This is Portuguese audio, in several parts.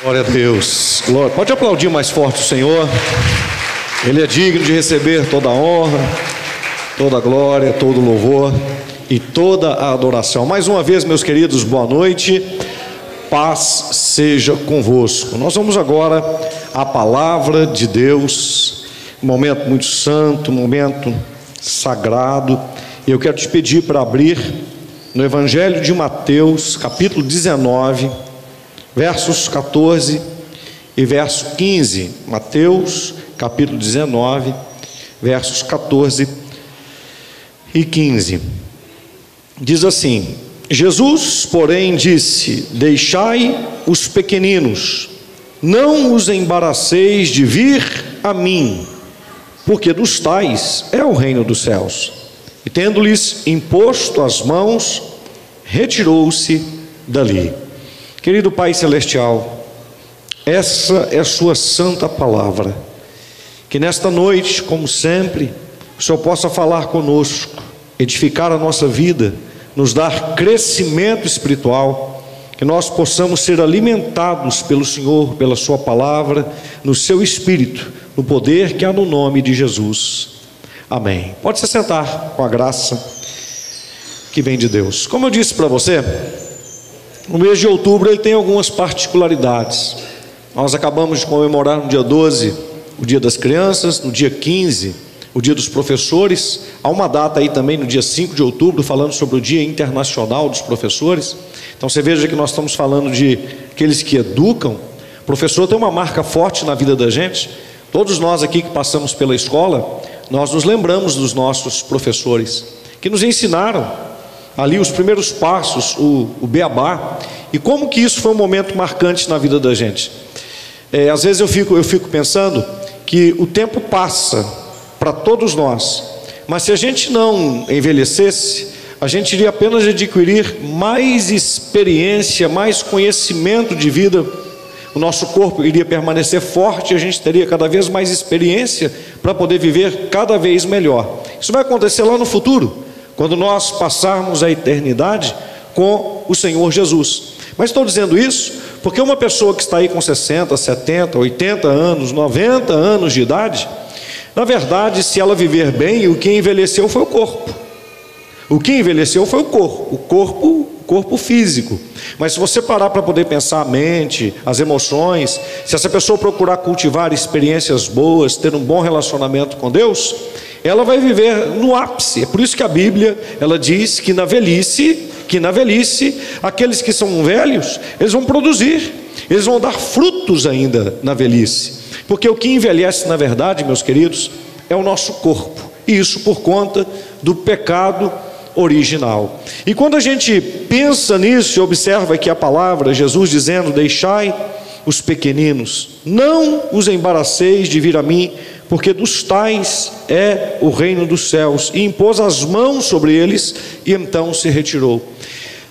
Glória a Deus. Glória. Pode aplaudir mais forte o Senhor. Ele é digno de receber toda a honra, toda a glória, todo o louvor e toda a adoração. Mais uma vez, meus queridos, boa noite. Paz seja convosco. Nós vamos agora à palavra de Deus. Momento muito santo, momento sagrado. E eu quero te pedir para abrir no Evangelho de Mateus, capítulo 19 versos 14 e verso 15. Mateus, capítulo 19, versos 14 e 15. Diz assim: Jesus, porém, disse: Deixai os pequeninos, não os embaraceis de vir a mim, porque dos tais é o reino dos céus. E tendo-lhes imposto as mãos, retirou-se dali. Querido Pai Celestial, essa é a Sua santa palavra. Que nesta noite, como sempre, o Senhor possa falar conosco, edificar a nossa vida, nos dar crescimento espiritual, que nós possamos ser alimentados pelo Senhor, pela Sua palavra, no Seu Espírito, no poder que há no nome de Jesus. Amém. Pode se sentar com a graça que vem de Deus. Como eu disse para você, o mês de outubro ele tem algumas particularidades. Nós acabamos de comemorar no dia 12 o Dia das Crianças, no dia 15 o Dia dos Professores. Há uma data aí também no dia 5 de outubro falando sobre o Dia Internacional dos Professores. Então você veja que nós estamos falando de aqueles que educam. O professor tem uma marca forte na vida da gente. Todos nós aqui que passamos pela escola, nós nos lembramos dos nossos professores que nos ensinaram ali os primeiros passos, o, o beabá, e como que isso foi um momento marcante na vida da gente. É, às vezes eu fico, eu fico pensando que o tempo passa para todos nós, mas se a gente não envelhecesse, a gente iria apenas adquirir mais experiência, mais conhecimento de vida, o nosso corpo iria permanecer forte, a gente teria cada vez mais experiência para poder viver cada vez melhor. Isso vai acontecer lá no futuro quando nós passarmos a eternidade com o Senhor Jesus. Mas estou dizendo isso porque uma pessoa que está aí com 60, 70, 80 anos, 90 anos de idade, na verdade, se ela viver bem, o que envelheceu foi o corpo. O que envelheceu foi o corpo, o corpo, corpo físico. Mas se você parar para poder pensar a mente, as emoções, se essa pessoa procurar cultivar experiências boas, ter um bom relacionamento com Deus, ela vai viver no ápice. É por isso que a Bíblia, ela diz que na velhice, que na velhice, aqueles que são velhos, eles vão produzir, eles vão dar frutos ainda na velhice. Porque o que envelhece, na verdade, meus queridos, é o nosso corpo. E isso por conta do pecado original. E quando a gente pensa nisso e observa que a palavra, Jesus dizendo: Deixai os pequeninos, não os embaraceis de vir a mim, porque dos tais é o reino dos céus, e impôs as mãos sobre eles, e então se retirou.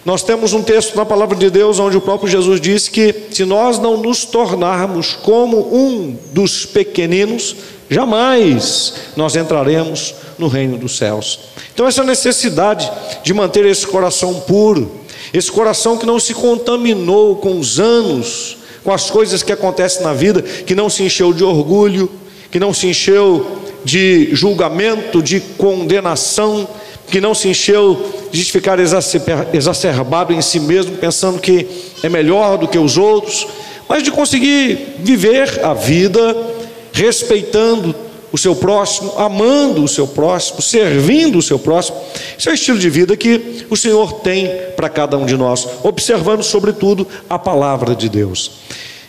Nós temos um texto na palavra de Deus onde o próprio Jesus disse que se nós não nos tornarmos como um dos pequeninos, jamais nós entraremos no reino dos céus. Então, essa necessidade de manter esse coração puro, esse coração que não se contaminou com os anos, com as coisas que acontecem na vida, que não se encheu de orgulho, que não se encheu de julgamento, de condenação, que não se encheu de ficar exacerbado em si mesmo, pensando que é melhor do que os outros, mas de conseguir viver a vida respeitando o seu próximo, amando o seu próximo, servindo o seu próximo. Esse é o estilo de vida que o Senhor tem para cada um de nós, observando, sobretudo, a palavra de Deus.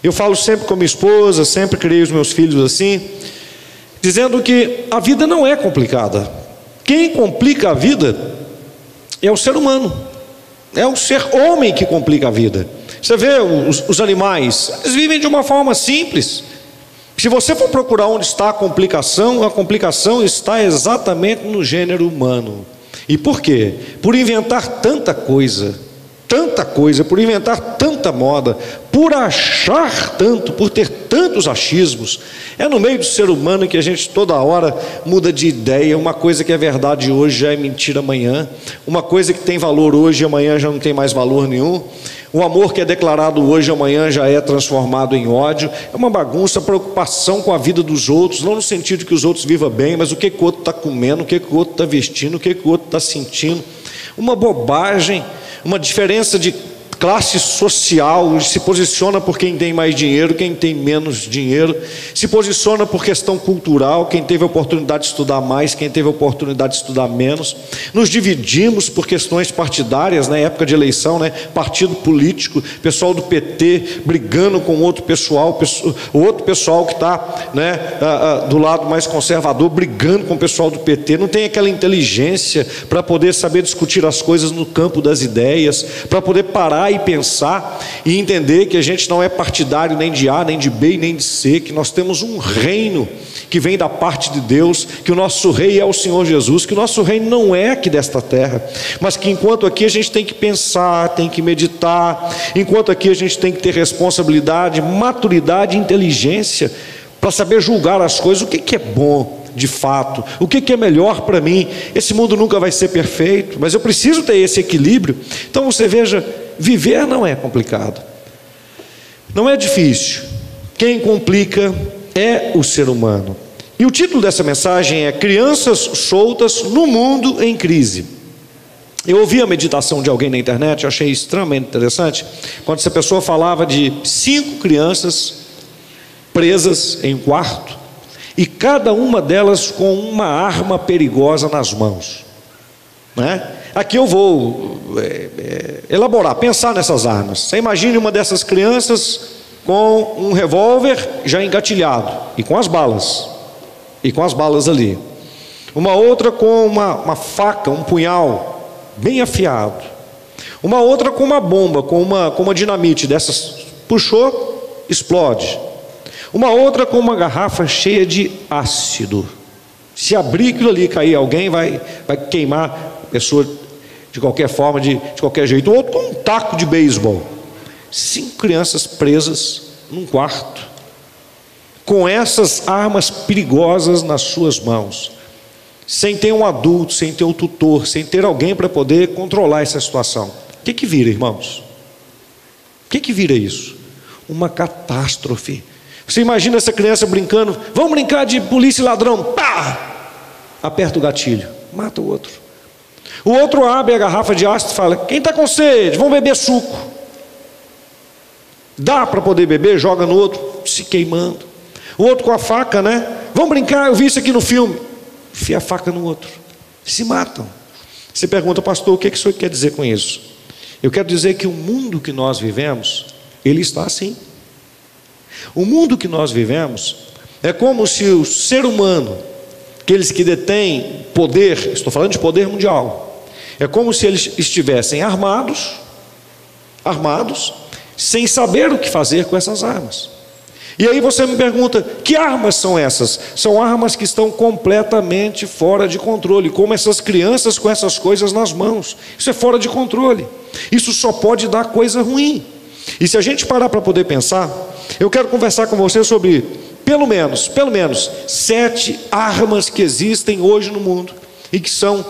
Eu falo sempre com minha esposa, sempre criei os meus filhos assim, dizendo que a vida não é complicada. Quem complica a vida é o ser humano, é o ser homem que complica a vida. Você vê os, os animais, eles vivem de uma forma simples. Se você for procurar onde está a complicação, a complicação está exatamente no gênero humano. E por quê? Por inventar tanta coisa tanta coisa, por inventar tanta moda, por achar tanto, por ter tantos achismos. É no meio do ser humano que a gente toda hora muda de ideia. Uma coisa que é verdade hoje já é mentira amanhã. Uma coisa que tem valor hoje amanhã já não tem mais valor nenhum. O amor que é declarado hoje, amanhã já é transformado em ódio. É uma bagunça, preocupação com a vida dos outros, não no sentido que os outros vivam bem, mas o que, que o outro está comendo, o que, que o outro está vestindo, o que, que o outro está sentindo. Uma bobagem uma diferença de classe social, se posiciona por quem tem mais dinheiro, quem tem menos dinheiro, se posiciona por questão cultural, quem teve oportunidade de estudar mais, quem teve oportunidade de estudar menos. Nos dividimos por questões partidárias, na né? época de eleição, né? partido político, pessoal do PT brigando com outro pessoal, o outro pessoal que está né, do lado mais conservador brigando com o pessoal do PT, não tem aquela inteligência para poder saber discutir as coisas no campo das ideias, para poder parar e pensar e entender que a gente não é partidário nem de A, nem de B, nem de C, que nós temos um reino que vem da parte de Deus, que o nosso rei é o Senhor Jesus, que o nosso reino não é aqui desta terra, mas que enquanto aqui a gente tem que pensar, tem que meditar, enquanto aqui a gente tem que ter responsabilidade, maturidade inteligência para saber julgar as coisas, o que, é bom, de fato, o que é melhor para mim. Esse mundo nunca vai ser perfeito, mas eu preciso ter esse equilíbrio. Então você veja Viver não é complicado, não é difícil. Quem complica é o ser humano. E o título dessa mensagem é Crianças Soltas no Mundo em Crise. Eu ouvi a meditação de alguém na internet, achei extremamente interessante, quando essa pessoa falava de cinco crianças presas em um quarto, e cada uma delas com uma arma perigosa nas mãos. Né? Aqui eu vou é, é, elaborar, pensar nessas armas. Você imagine uma dessas crianças com um revólver já engatilhado e com as balas, e com as balas ali. Uma outra com uma, uma faca, um punhal bem afiado. Uma outra com uma bomba, com uma, com uma dinamite dessas. Puxou, explode. Uma outra com uma garrafa cheia de ácido. Se abrir aquilo ali cair alguém, vai, vai queimar a pessoa de qualquer forma, de, de qualquer jeito. Outro com um taco de beisebol. Cinco crianças presas num quarto, com essas armas perigosas nas suas mãos, sem ter um adulto, sem ter um tutor, sem ter alguém para poder controlar essa situação. O que, que vira, irmãos? O que, que vira isso? Uma catástrofe. Você imagina essa criança brincando, vamos brincar de polícia e ladrão, pá! Aperta o gatilho, mata o outro. O outro abre a garrafa de ácido e fala: Quem está com sede? Vamos beber suco. Dá para poder beber, joga no outro, se queimando. O outro com a faca, né? Vamos brincar, eu vi isso aqui no filme. Enfia a faca no outro. Se matam. Você pergunta, pastor, o que, que o senhor quer dizer com isso? Eu quero dizer que o mundo que nós vivemos, ele está assim. O mundo que nós vivemos é como se o ser humano, aqueles que detêm poder, estou falando de poder mundial, é como se eles estivessem armados, armados, sem saber o que fazer com essas armas. E aí você me pergunta: que armas são essas? São armas que estão completamente fora de controle, como essas crianças com essas coisas nas mãos. Isso é fora de controle. Isso só pode dar coisa ruim. E se a gente parar para poder pensar, eu quero conversar com você sobre pelo menos, pelo menos sete armas que existem hoje no mundo e que são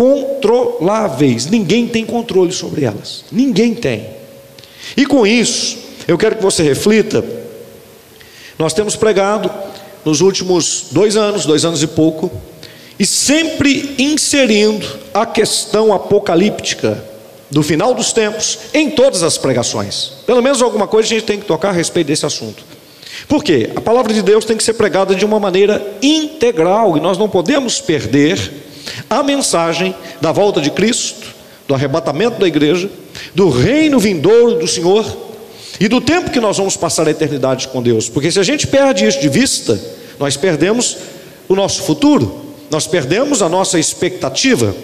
incontroláveis. Ninguém tem controle sobre elas. Ninguém tem. E com isso, eu quero que você reflita. Nós temos pregado nos últimos dois anos, dois anos e pouco, e sempre inserindo a questão apocalíptica do final dos tempos em todas as pregações. Pelo menos alguma coisa a gente tem que tocar a respeito desse assunto. Por quê? A palavra de Deus tem que ser pregada de uma maneira integral e nós não podemos perder a mensagem da volta de Cristo, do arrebatamento da igreja, do reino vindouro do Senhor e do tempo que nós vamos passar a eternidade com Deus, porque se a gente perde isso de vista, nós perdemos o nosso futuro, nós perdemos a nossa expectativa.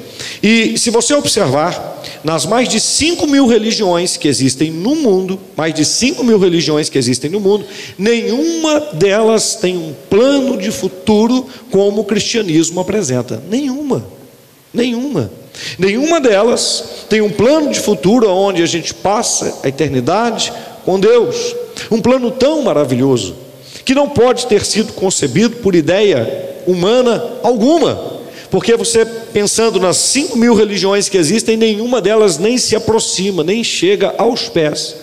E se você observar, nas mais de 5 mil religiões que existem no mundo, mais de 5 mil religiões que existem no mundo, nenhuma delas tem um plano de futuro como o cristianismo apresenta. Nenhuma. Nenhuma. Nenhuma delas tem um plano de futuro onde a gente passa a eternidade com Deus. Um plano tão maravilhoso que não pode ter sido concebido por ideia humana alguma. Porque você, pensando nas cinco mil religiões que existem, nenhuma delas nem se aproxima, nem chega aos pés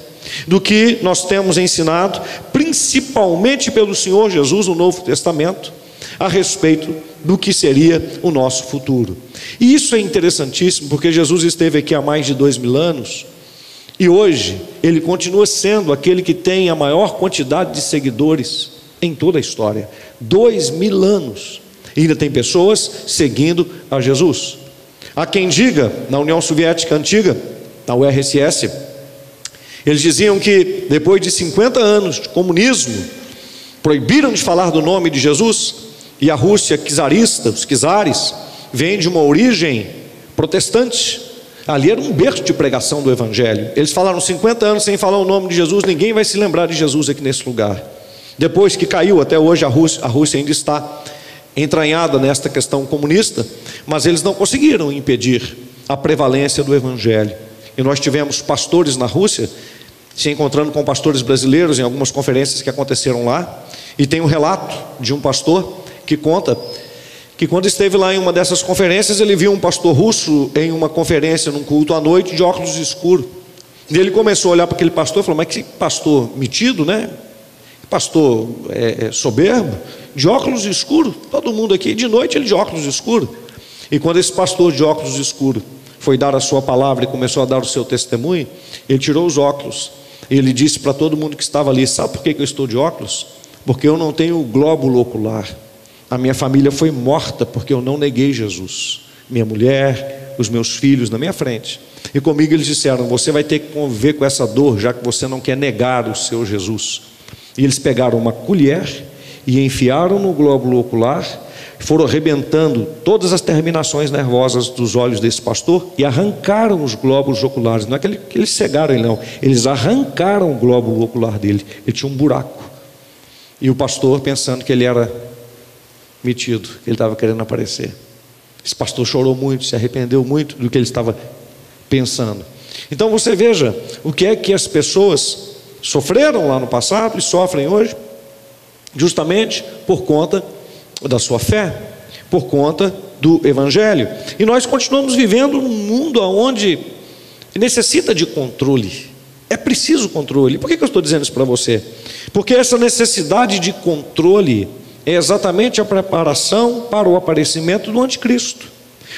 do que nós temos ensinado, principalmente pelo Senhor Jesus no Novo Testamento, a respeito do que seria o nosso futuro. E isso é interessantíssimo, porque Jesus esteve aqui há mais de dois mil anos, e hoje ele continua sendo aquele que tem a maior quantidade de seguidores em toda a história. Dois mil anos. E ainda tem pessoas seguindo a Jesus. Há quem diga, na União Soviética Antiga, na URSS, eles diziam que depois de 50 anos de comunismo, proibiram de falar do nome de Jesus, e a Rússia czarista, os czares, vem de uma origem protestante. Ali era um berço de pregação do Evangelho. Eles falaram 50 anos sem falar o nome de Jesus, ninguém vai se lembrar de Jesus aqui nesse lugar. Depois que caiu, até hoje a Rússia, a Rússia ainda está entranhada nesta questão comunista, mas eles não conseguiram impedir a prevalência do Evangelho. E nós tivemos pastores na Rússia se encontrando com pastores brasileiros em algumas conferências que aconteceram lá, e tem um relato de um pastor que conta que quando esteve lá em uma dessas conferências, ele viu um pastor russo em uma conferência, num culto à noite, de óculos escuros. E ele começou a olhar para aquele pastor e falou: Mas que pastor metido, né? Pastor é, é, soberbo, de óculos escuros. Todo mundo aqui, de noite, ele de óculos escuros. E quando esse pastor de óculos escuros foi dar a sua palavra e começou a dar o seu testemunho, ele tirou os óculos. E ele disse para todo mundo que estava ali: Sabe por que eu estou de óculos? Porque eu não tenho glóbulo ocular. A minha família foi morta porque eu não neguei Jesus. Minha mulher, os meus filhos na minha frente. E comigo eles disseram: Você vai ter que conviver com essa dor, já que você não quer negar o seu Jesus. E eles pegaram uma colher e enfiaram no glóbulo ocular, foram arrebentando todas as terminações nervosas dos olhos desse pastor e arrancaram os glóbulos oculares. Não é que, ele, que eles cegaram ele, não. Eles arrancaram o glóbulo ocular dele. Ele tinha um buraco. E o pastor, pensando que ele era metido, que ele estava querendo aparecer. Esse pastor chorou muito, se arrependeu muito do que ele estava pensando. Então você veja o que é que as pessoas sofreram lá no passado e sofrem hoje, justamente por conta da sua fé, por conta do Evangelho. E nós continuamos vivendo num mundo onde necessita de controle. É preciso controle. Por que eu estou dizendo isso para você? Porque essa necessidade de controle é exatamente a preparação para o aparecimento do anticristo.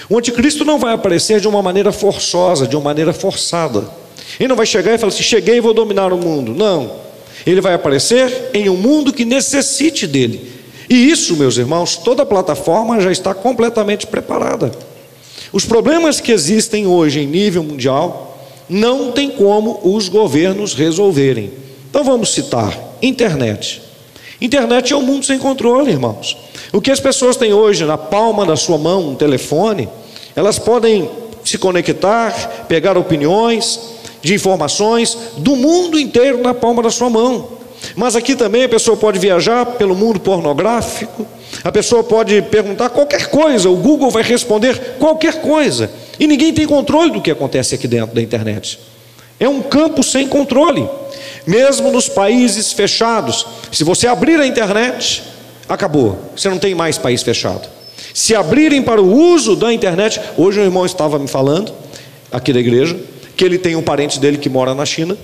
O anticristo não vai aparecer de uma maneira forçosa, de uma maneira forçada. Ele não vai chegar e falar assim: cheguei e vou dominar o mundo. Não. Ele vai aparecer em um mundo que necessite dele. E isso, meus irmãos, toda plataforma já está completamente preparada. Os problemas que existem hoje em nível mundial não tem como os governos resolverem. Então vamos citar internet. Internet é um mundo sem controle, irmãos. O que as pessoas têm hoje na palma da sua mão, um telefone, elas podem se conectar, pegar opiniões, de informações do mundo inteiro na palma da sua mão. Mas aqui também a pessoa pode viajar pelo mundo pornográfico, a pessoa pode perguntar qualquer coisa, o Google vai responder qualquer coisa, e ninguém tem controle do que acontece aqui dentro da internet. É um campo sem controle. Mesmo nos países fechados, se você abrir a internet, acabou, você não tem mais país fechado. Se abrirem para o uso da internet, hoje o irmão estava me falando, aqui da igreja, que ele tem um parente dele que mora na China,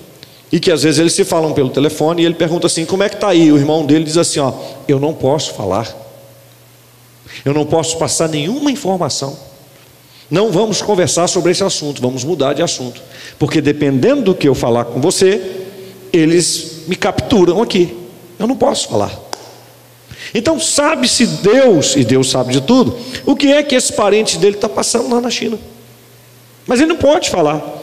e que às vezes eles se falam pelo telefone, e ele pergunta assim: como é que está aí? O irmão dele diz assim: ó, eu não posso falar, eu não posso passar nenhuma informação. Não vamos conversar sobre esse assunto, vamos mudar de assunto, porque dependendo do que eu falar com você, eles me capturam aqui. Eu não posso falar. Então, sabe-se Deus, e Deus sabe de tudo, o que é que esse parente dele está passando lá na China. Mas ele não pode falar.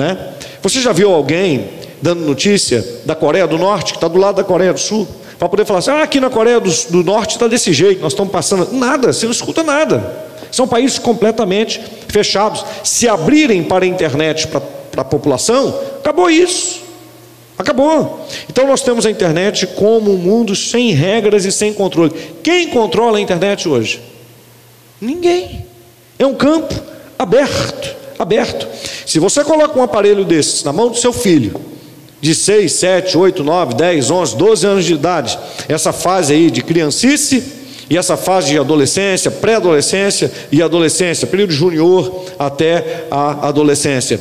Né? Você já viu alguém dando notícia da Coreia do Norte, que está do lado da Coreia do Sul, para poder falar assim: ah, aqui na Coreia do, do Norte está desse jeito, nós estamos passando. Nada, você não escuta nada. São países completamente fechados. Se abrirem para a internet, para, a população, acabou isso. Acabou. Então nós temos a internet como um mundo sem regras e sem controle. Quem controla a internet hoje? Ninguém. É um campo aberto, aberto. Se você coloca um aparelho desses na mão do seu filho, de 6, 7, 8, 9, 10, 11, 12 anos de idade, essa fase aí de criancice e essa fase de adolescência, pré-adolescência e adolescência, período junior até a adolescência.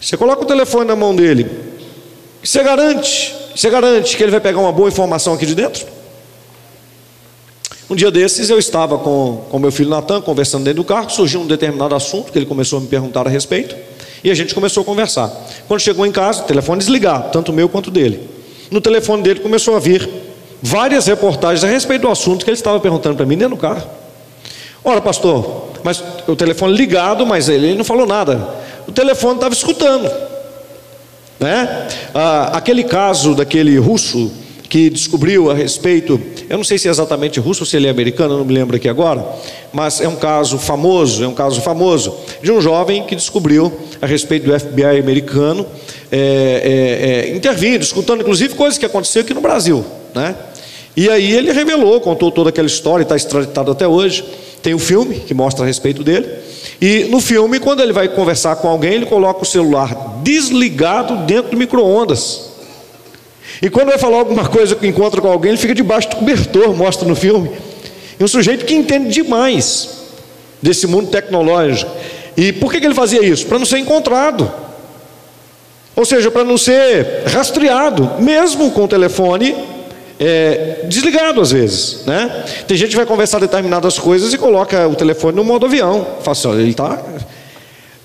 Você coloca o telefone na mão dele, você garante, você garante que ele vai pegar uma boa informação aqui de dentro? Um dia desses eu estava com, com meu filho Natan conversando dentro do carro, surgiu um determinado assunto que ele começou a me perguntar a respeito, e a gente começou a conversar. Quando chegou em casa, o telefone desligado, tanto o meu quanto dele. No telefone dele começou a vir várias reportagens a respeito do assunto que ele estava perguntando para mim dentro do carro. Ora, pastor, mas o telefone ligado, mas ele, ele não falou nada. O telefone estava escutando. Né? Ah, aquele caso daquele russo que descobriu a respeito, eu não sei se é exatamente russo ou se ele é americano, não me lembro aqui agora, mas é um caso famoso, é um caso famoso, de um jovem que descobriu a respeito do FBI americano, é, é, é, intervindo, escutando inclusive coisas que aconteceram aqui no Brasil, né? E aí ele revelou, contou toda aquela história, está extraditado até hoje. Tem um filme que mostra a respeito dele. E no filme, quando ele vai conversar com alguém, ele coloca o celular desligado dentro do micro-ondas. E quando vai falar alguma coisa que encontra com alguém, ele fica debaixo do cobertor, mostra no filme. E um sujeito que entende demais desse mundo tecnológico. E por que, ele fazia isso? Para não ser encontrado. Ou seja, para não ser rastreado, mesmo com o telefone é, desligado às vezes, né? Tem gente que vai conversar determinadas coisas e coloca o telefone no modo avião. Fala assim, olha, ele está.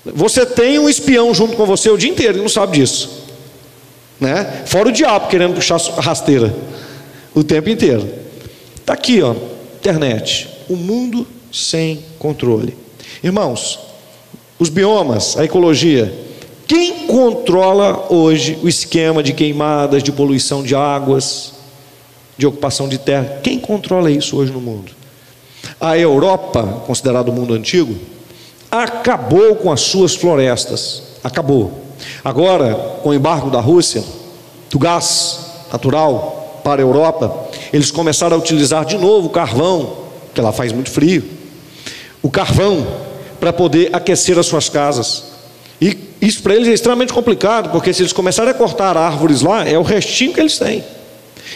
Você tem um espião junto com você o dia inteiro e não sabe disso, né? Fora o diabo querendo puxar rasteira o tempo inteiro. Está aqui, ó, internet, o mundo sem controle. Irmãos, os biomas, a ecologia, quem controla hoje o esquema de queimadas, de poluição de águas? de ocupação de terra. Quem controla isso hoje no mundo? A Europa, considerado o mundo antigo, acabou com as suas florestas. Acabou. Agora, com o embargo da Rússia, do gás natural para a Europa, eles começaram a utilizar de novo o carvão, que lá faz muito frio, o carvão para poder aquecer as suas casas. E isso para eles é extremamente complicado, porque se eles começarem a cortar árvores lá, é o restinho que eles têm.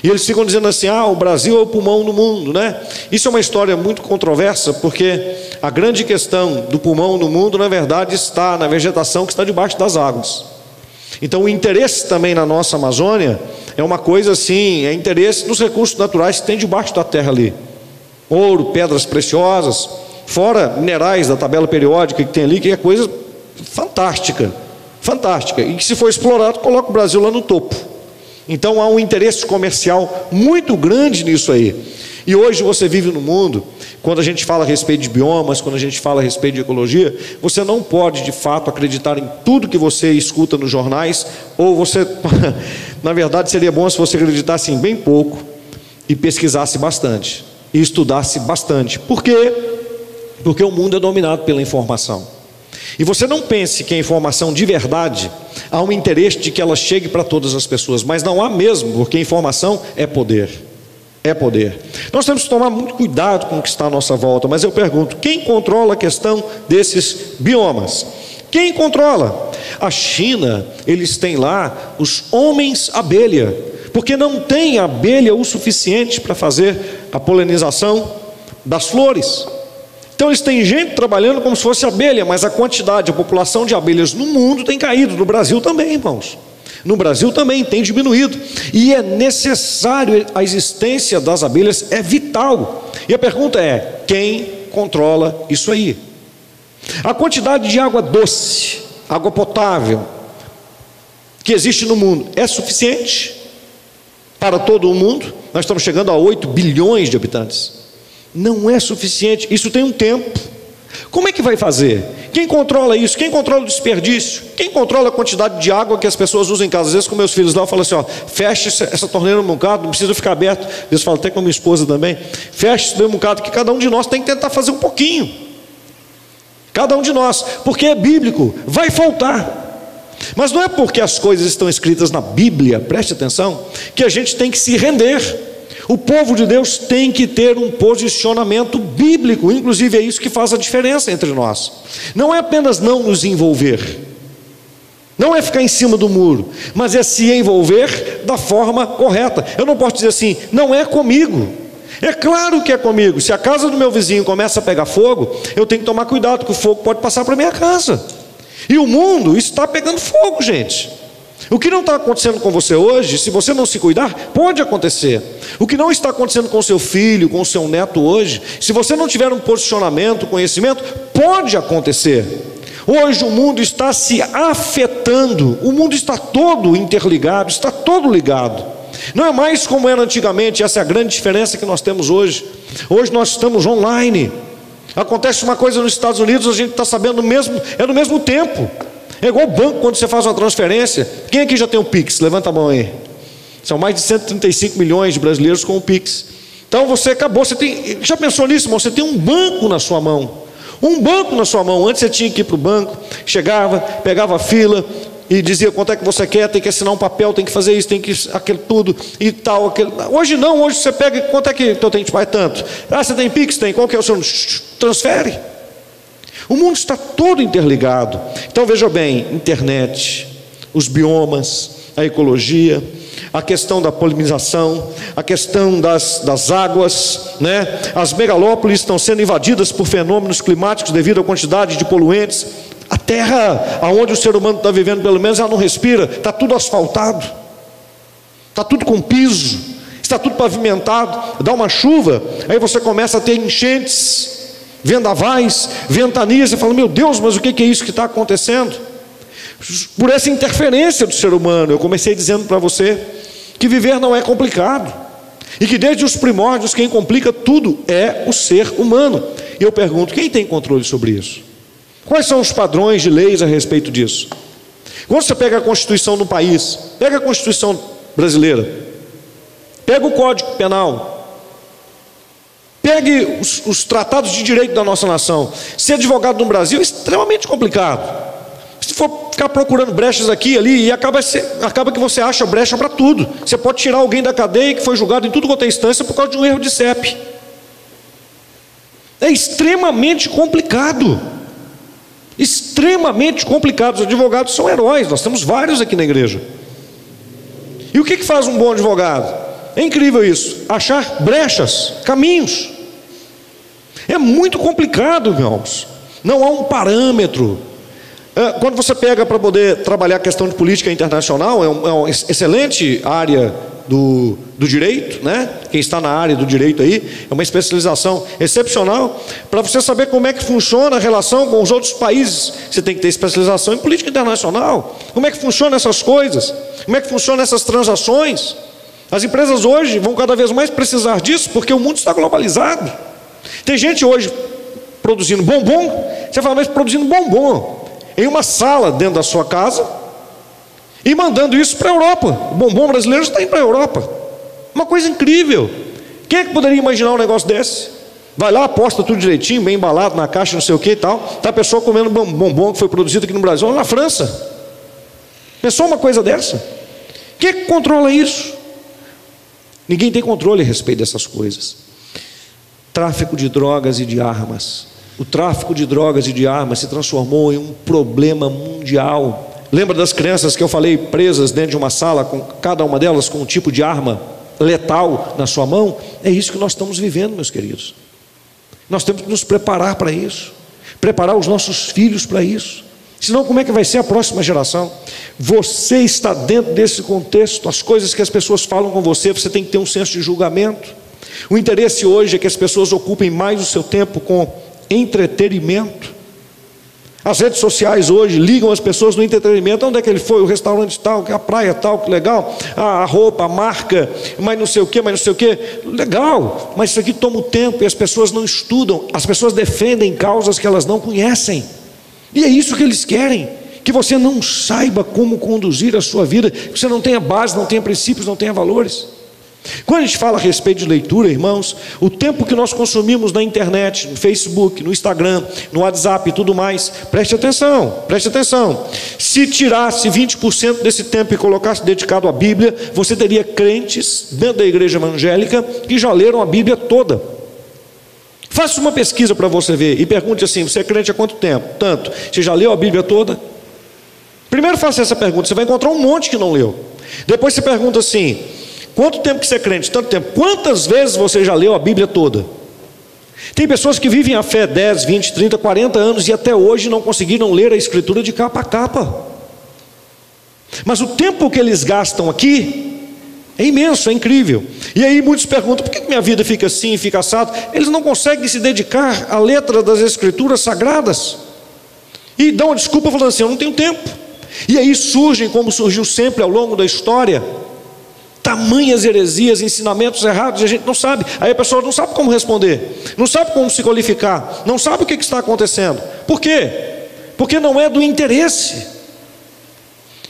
E eles ficam dizendo assim: ah, o Brasil é o pulmão do mundo, né? Isso é uma história muito controversa, porque a grande questão do pulmão no mundo, na verdade, está na vegetação que está debaixo das águas. Então, o interesse também na nossa Amazônia é uma coisa assim: é interesse nos recursos naturais que tem debaixo da terra ali ouro, pedras preciosas, fora minerais da tabela periódica que tem ali, que é coisa fantástica, fantástica, e que se for explorado, coloca o Brasil lá no topo. Então há um interesse comercial muito grande nisso aí. E hoje você vive no mundo, quando a gente fala a respeito de biomas, quando a gente fala a respeito de ecologia, você não pode de fato acreditar em tudo que você escuta nos jornais, ou você, na verdade, seria bom se você acreditasse em bem pouco e pesquisasse bastante, e estudasse bastante. Por quê? Porque o mundo é dominado pela informação. E você não pense que a informação de verdade há um interesse de que ela chegue para todas as pessoas, mas não há mesmo, porque informação é poder. É poder. Nós temos que tomar muito cuidado com o que está à nossa volta, mas eu pergunto: quem controla a questão desses biomas? Quem controla? A China, eles têm lá os homens abelha, porque não tem abelha o suficiente para fazer a polinização das flores. Então eles têm gente trabalhando como se fosse abelha, mas a quantidade, a população de abelhas no mundo tem caído, no Brasil também, irmãos. No Brasil também tem diminuído. E é necessário a existência das abelhas, é vital. E a pergunta é: quem controla isso aí? A quantidade de água doce, água potável, que existe no mundo é suficiente para todo o mundo? Nós estamos chegando a 8 bilhões de habitantes não é suficiente. Isso tem um tempo. Como é que vai fazer? Quem controla isso? Quem controla o desperdício? Quem controla a quantidade de água que as pessoas usam em casa? Às vezes com meus filhos lá eu falo assim, ó, fecha essa torneira um bocado, não precisa ficar aberto. Deus fala até com a minha esposa também. Fecha um bocado, que cada um de nós tem que tentar fazer um pouquinho. Cada um de nós, porque é bíblico, vai faltar. Mas não é porque as coisas estão escritas na Bíblia, preste atenção, que a gente tem que se render. O povo de Deus tem que ter um posicionamento bíblico inclusive é isso que faz a diferença entre nós. Não é apenas não nos envolver, não é ficar em cima do muro, mas é se envolver da forma correta. Eu não posso dizer assim, não é comigo. É claro que é comigo. Se a casa do meu vizinho começa a pegar fogo, eu tenho que tomar cuidado, porque o fogo pode passar para minha casa. E o mundo está pegando fogo, gente. O que não está acontecendo com você hoje, se você não se cuidar, pode acontecer. O que não está acontecendo com seu filho, com seu neto hoje, se você não tiver um posicionamento, conhecimento, pode acontecer. Hoje o mundo está se afetando, o mundo está todo interligado, está todo ligado. Não é mais como era antigamente, essa é a grande diferença que nós temos hoje. Hoje nós estamos online. Acontece uma coisa nos Estados Unidos, a gente está sabendo mesmo, é no mesmo tempo. É igual o banco quando você faz uma transferência. Quem aqui já tem o Pix? Levanta a mão aí. São mais de 135 milhões de brasileiros com o Pix. Então você acabou, você tem. Já pensou nisso, irmão? Você tem um banco na sua mão. Um banco na sua mão. Antes você tinha que ir para o banco, chegava, pegava a fila, e dizia quanto é que você quer, tem que assinar um papel, tem que fazer isso, tem que aquele tudo e tal. Aquele. Hoje não, hoje você pega, quanto é que então tem que vai tanto? Ah, você tem Pix? Tem, qual que é o seu? Transfere. O mundo está todo interligado. Então veja bem, internet, os biomas, a ecologia, a questão da polinização, a questão das, das águas, né? as megalópolis estão sendo invadidas por fenômenos climáticos devido à quantidade de poluentes. A terra aonde o ser humano está vivendo, pelo menos, ela não respira, está tudo asfaltado, está tudo com piso, está tudo pavimentado. Dá uma chuva, aí você começa a ter enchentes, vendavais, ventanias, e fala: Meu Deus, mas o que é isso que está acontecendo? Por essa interferência do ser humano, eu comecei dizendo para você que viver não é complicado, e que desde os primórdios quem complica tudo é o ser humano. E eu pergunto: quem tem controle sobre isso? Quais são os padrões de leis a respeito disso? Quando você pega a Constituição do país, pega a Constituição brasileira, pega o Código Penal, pegue os, os tratados de direito da nossa nação. Ser advogado no Brasil é extremamente complicado. Se for ficar procurando brechas aqui e ali, e acaba, acaba que você acha brecha para tudo. Você pode tirar alguém da cadeia que foi julgado em tudo quanto é instância por causa de um erro de CEP. É extremamente complicado extremamente complicados. Os advogados são heróis, nós temos vários aqui na igreja. E o que, que faz um bom advogado? É incrível isso, achar brechas, caminhos. É muito complicado, irmãos. Não há um parâmetro. É, quando você pega para poder trabalhar a questão de política internacional, é, é uma excelente área do, do direito, né? Quem está na área do direito aí, é uma especialização excepcional para você saber como é que funciona a relação com os outros países. Você tem que ter especialização em política internacional. Como é que funciona essas coisas? Como é que funcionam essas transações? As empresas hoje vão cada vez mais precisar disso porque o mundo está globalizado. Tem gente hoje produzindo bombom, você fala, mas produzindo bombom em uma sala dentro da sua casa e mandando isso para a Europa. O bombom brasileiro está indo para a Europa. Uma coisa incrível. Quem é que poderia imaginar um negócio desse? Vai lá, aposta tudo direitinho, bem embalado na caixa, não sei o que e tal. Está a pessoa comendo bombom que foi produzido aqui no Brasil, na França. Pensou uma coisa dessa? Quem é que controla isso? Ninguém tem controle a respeito dessas coisas. Tráfico de drogas e de armas. O tráfico de drogas e de armas se transformou em um problema mundial Lembra das crianças que eu falei presas dentro de uma sala, com cada uma delas com um tipo de arma letal na sua mão? É isso que nós estamos vivendo, meus queridos. Nós temos que nos preparar para isso, preparar os nossos filhos para isso. Senão, como é que vai ser a próxima geração? Você está dentro desse contexto, as coisas que as pessoas falam com você, você tem que ter um senso de julgamento. O interesse hoje é que as pessoas ocupem mais o seu tempo com entretenimento as redes sociais hoje ligam as pessoas no entretenimento. Onde é que ele foi? O restaurante tal, a praia tal, que legal. Ah, a roupa, a marca, mas não sei o que, mas não sei o que. Legal, mas isso aqui toma o tempo e as pessoas não estudam. As pessoas defendem causas que elas não conhecem. E é isso que eles querem. Que você não saiba como conduzir a sua vida, que você não tenha base, não tenha princípios, não tenha valores. Quando a gente fala a respeito de leitura, irmãos, o tempo que nós consumimos na internet, no Facebook, no Instagram, no WhatsApp e tudo mais, preste atenção, preste atenção. Se tirasse 20% desse tempo e colocasse dedicado à Bíblia, você teria crentes dentro da igreja evangélica que já leram a Bíblia toda. Faça uma pesquisa para você ver e pergunte assim: você é crente há quanto tempo? Tanto. Você já leu a Bíblia toda? Primeiro faça essa pergunta, você vai encontrar um monte que não leu. Depois você pergunta assim: quanto tempo que você é crente? Tanto tempo. Quantas vezes você já leu a Bíblia toda? Tem pessoas que vivem a fé 10, 20, 30, 40 anos e até hoje não conseguiram ler a Escritura de capa a capa. Mas o tempo que eles gastam aqui é imenso, é incrível. E aí muitos perguntam: por que minha vida fica assim, fica assado? Eles não conseguem se dedicar à letra das Escrituras sagradas. E dão uma desculpa falando assim: eu não tenho tempo. E aí surgem, como surgiu sempre ao longo da história, tamanhas heresias, ensinamentos errados, e a gente não sabe. Aí a pessoa não sabe como responder, não sabe como se qualificar, não sabe o que está acontecendo. Por quê? Porque não é do interesse.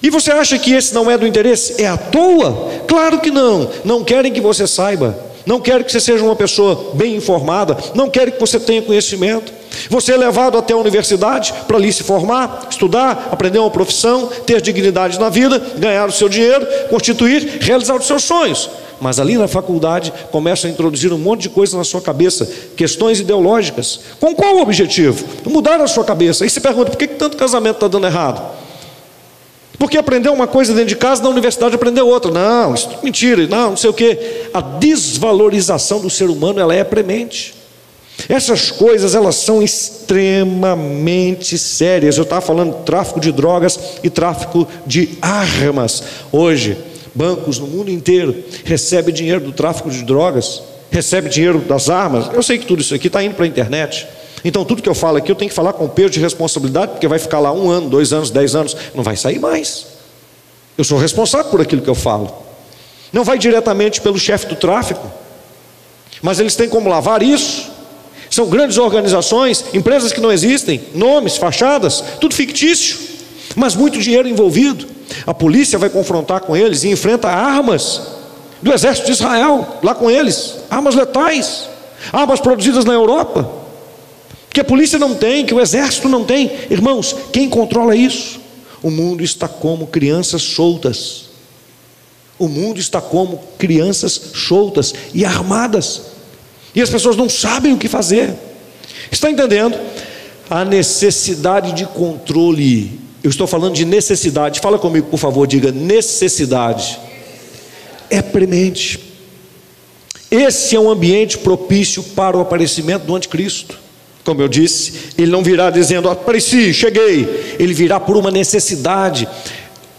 E você acha que esse não é do interesse? É à toa? Claro que não. Não querem que você saiba. Não querem que você seja uma pessoa bem informada. Não querem que você tenha conhecimento. Você é levado até a universidade para ali se formar, estudar, aprender uma profissão, ter dignidade na vida, ganhar o seu dinheiro, constituir, realizar os seus sonhos. Mas ali na faculdade começa a introduzir um monte de coisa na sua cabeça, questões ideológicas. Com qual objetivo? Mudar a sua cabeça. Aí você pergunta: por que, que tanto casamento está dando errado? Porque aprendeu uma coisa dentro de casa, na universidade aprendeu outra. Não, isso é mentira, não, não sei o quê. A desvalorização do ser humano ela é premente. Essas coisas elas são extremamente sérias. Eu estava falando tráfico de drogas e tráfico de armas. Hoje, bancos no mundo inteiro recebem dinheiro do tráfico de drogas, recebem dinheiro das armas. Eu sei que tudo isso aqui está indo para a internet. Então, tudo que eu falo aqui, eu tenho que falar com peso de responsabilidade, porque vai ficar lá um ano, dois anos, dez anos, não vai sair mais. Eu sou responsável por aquilo que eu falo. Não vai diretamente pelo chefe do tráfico, mas eles têm como lavar isso. São grandes organizações, empresas que não existem, nomes, fachadas, tudo fictício, mas muito dinheiro envolvido. A polícia vai confrontar com eles e enfrenta armas do exército de Israel, lá com eles, armas letais, armas produzidas na Europa, que a polícia não tem, que o exército não tem. Irmãos, quem controla isso? O mundo está como crianças soltas. O mundo está como crianças soltas e armadas. E as pessoas não sabem o que fazer. Está entendendo? A necessidade de controle. Eu estou falando de necessidade. Fala comigo, por favor, diga necessidade. É premente. Esse é um ambiente propício para o aparecimento do anticristo. Como eu disse, ele não virá dizendo, apareci, cheguei. Ele virá por uma necessidade.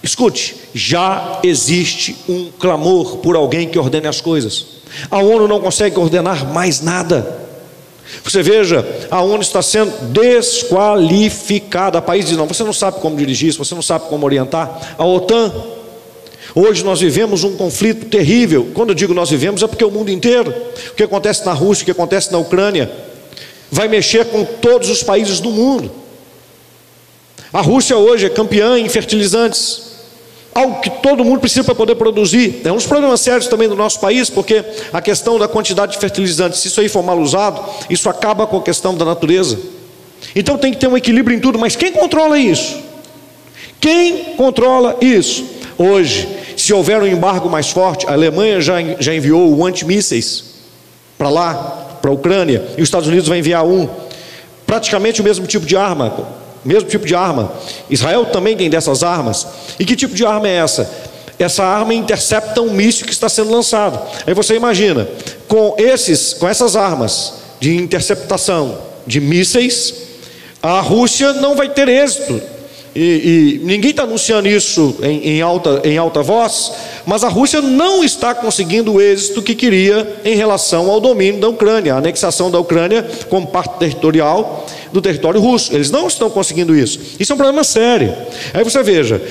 Escute, já existe um clamor por alguém que ordene as coisas. A ONU não consegue ordenar mais nada. Você veja, a ONU está sendo desqualificada. A país diz: não, você não sabe como dirigir isso, você não sabe como orientar. A OTAN, hoje nós vivemos um conflito terrível. Quando eu digo nós vivemos, é porque o mundo inteiro, o que acontece na Rússia, o que acontece na Ucrânia, vai mexer com todos os países do mundo. A Rússia hoje é campeã em fertilizantes algo que todo mundo precisa para poder produzir. É um dos problemas sérios também do nosso país, porque a questão da quantidade de fertilizantes, se isso aí for mal usado, isso acaba com a questão da natureza. Então tem que ter um equilíbrio em tudo, mas quem controla isso? Quem controla isso? Hoje, se houver um embargo mais forte, a Alemanha já, já enviou o antimísseis para lá, para a Ucrânia, e os Estados Unidos vai enviar um, praticamente o mesmo tipo de arma, mesmo tipo de arma. Israel também tem dessas armas. E que tipo de arma é essa? Essa arma intercepta um míssil que está sendo lançado. Aí você imagina, com esses, com essas armas de interceptação de mísseis, a Rússia não vai ter êxito. E, e ninguém está anunciando isso em, em, alta, em alta voz, mas a Rússia não está conseguindo o êxito que queria em relação ao domínio da Ucrânia, a anexação da Ucrânia como parte territorial do território russo. Eles não estão conseguindo isso. Isso é um problema sério. Aí você veja,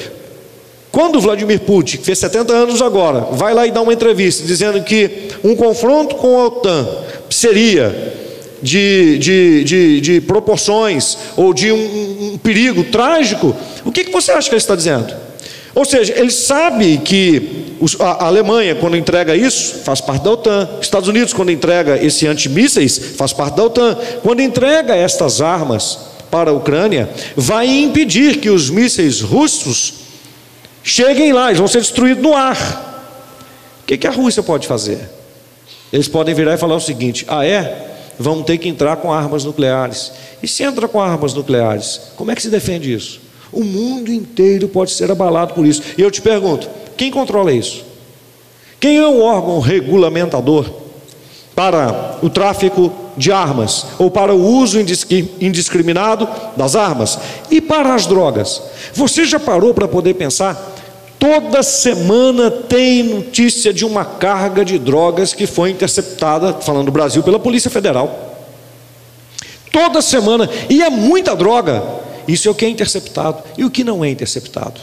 quando Vladimir Putin, que fez 70 anos agora, vai lá e dá uma entrevista dizendo que um confronto com a OTAN seria de, de, de, de proporções ou de um, um, perigo trágico, o que, que você acha que ele está dizendo? Ou seja, ele sabe que a Alemanha, quando entrega isso, faz parte da OTAN. Estados Unidos, quando entrega esse antimísseis, faz parte da OTAN. Quando entrega estas armas para a Ucrânia, vai impedir que os mísseis russos cheguem lá, eles vão ser destruídos no ar. O que, a Rússia pode fazer? Eles podem virar e falar o seguinte: ah, é? vão ter que entrar com armas nucleares. E se entra com armas nucleares, como é que se defende isso? O mundo inteiro pode ser abalado por isso. E eu te pergunto: quem controla isso? Quem é o órgão regulamentador para o tráfico de armas ou para o uso indiscriminado das armas e para as drogas? Você já parou para poder pensar? Toda semana tem notícia de uma carga de drogas que foi interceptada, falando do Brasil, pela Polícia Federal. Toda semana, e é muita droga. Isso é o que é interceptado. E o que não é interceptado?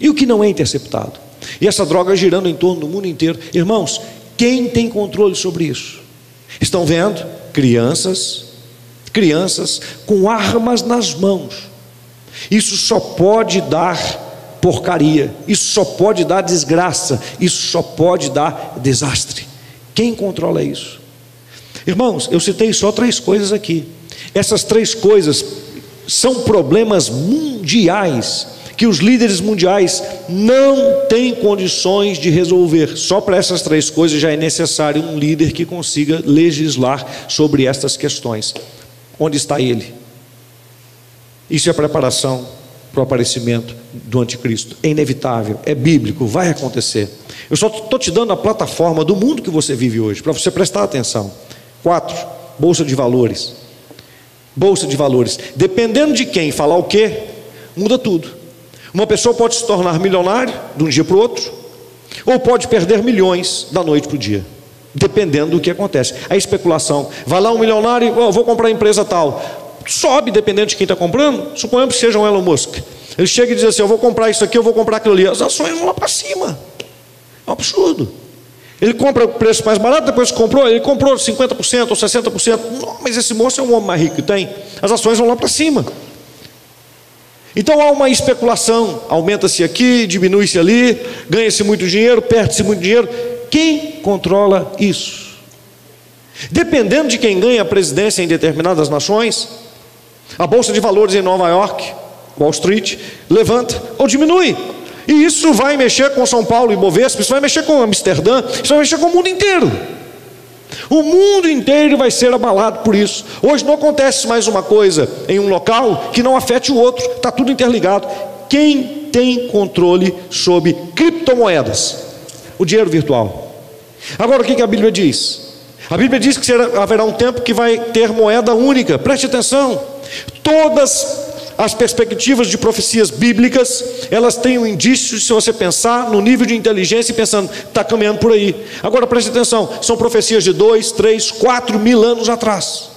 E o que não é interceptado? E essa droga girando em torno do mundo inteiro. Irmãos, quem tem controle sobre isso? Estão vendo? Crianças, crianças com armas nas mãos. Isso só pode dar porcaria, isso só pode dar desgraça, isso só pode dar desastre. Quem controla isso? Irmãos, eu citei só três coisas aqui. Essas três coisas são problemas mundiais que os líderes mundiais não têm condições de resolver. Só para essas três coisas já é necessário um líder que consiga legislar sobre estas questões. Onde está ele? Isso é preparação para o aparecimento do anticristo. É inevitável, é bíblico, vai acontecer. Eu só estou te dando a plataforma do mundo que você vive hoje, para você prestar atenção. Quatro, bolsa de valores. Bolsa de valores. Dependendo de quem falar o quê, muda tudo. Uma pessoa pode se tornar milionário de um dia para o outro, ou pode perder milhões da noite para o dia dependendo do que acontece. A especulação. Vai lá um milionário, oh, vou comprar a empresa tal sobe dependendo de quem está comprando. Suponhamos que seja um Elon Musk. Ele chega e diz assim: Eu vou comprar isso aqui, eu vou comprar aquilo ali. As ações vão lá para cima. É um absurdo. Ele compra o preço mais barato, depois comprou, ele comprou 50% ou 60%. Não, mas esse moço é o homem mais rico tem. As ações vão lá para cima. Então há uma especulação, aumenta-se aqui, diminui-se ali, ganha-se muito dinheiro, perde-se muito dinheiro. Quem controla isso? Dependendo de quem ganha a presidência em determinadas nações, a bolsa de valores em Nova York, Wall Street, levanta ou diminui. E isso vai mexer com São Paulo e Bovespa, isso vai mexer com Amsterdã, isso vai mexer com o mundo inteiro. O mundo inteiro vai ser abalado por isso. Hoje não acontece mais uma coisa em um local que não afete o outro, está tudo interligado. Quem tem controle sobre criptomoedas? O dinheiro virtual. Agora o que a Bíblia diz? A Bíblia diz que haverá um tempo que vai ter moeda única, preste atenção. Todas as perspectivas de profecias bíblicas, elas têm um indício, se você pensar no nível de inteligência e pensando, está caminhando por aí. Agora preste atenção, são profecias de dois, três, quatro mil anos atrás.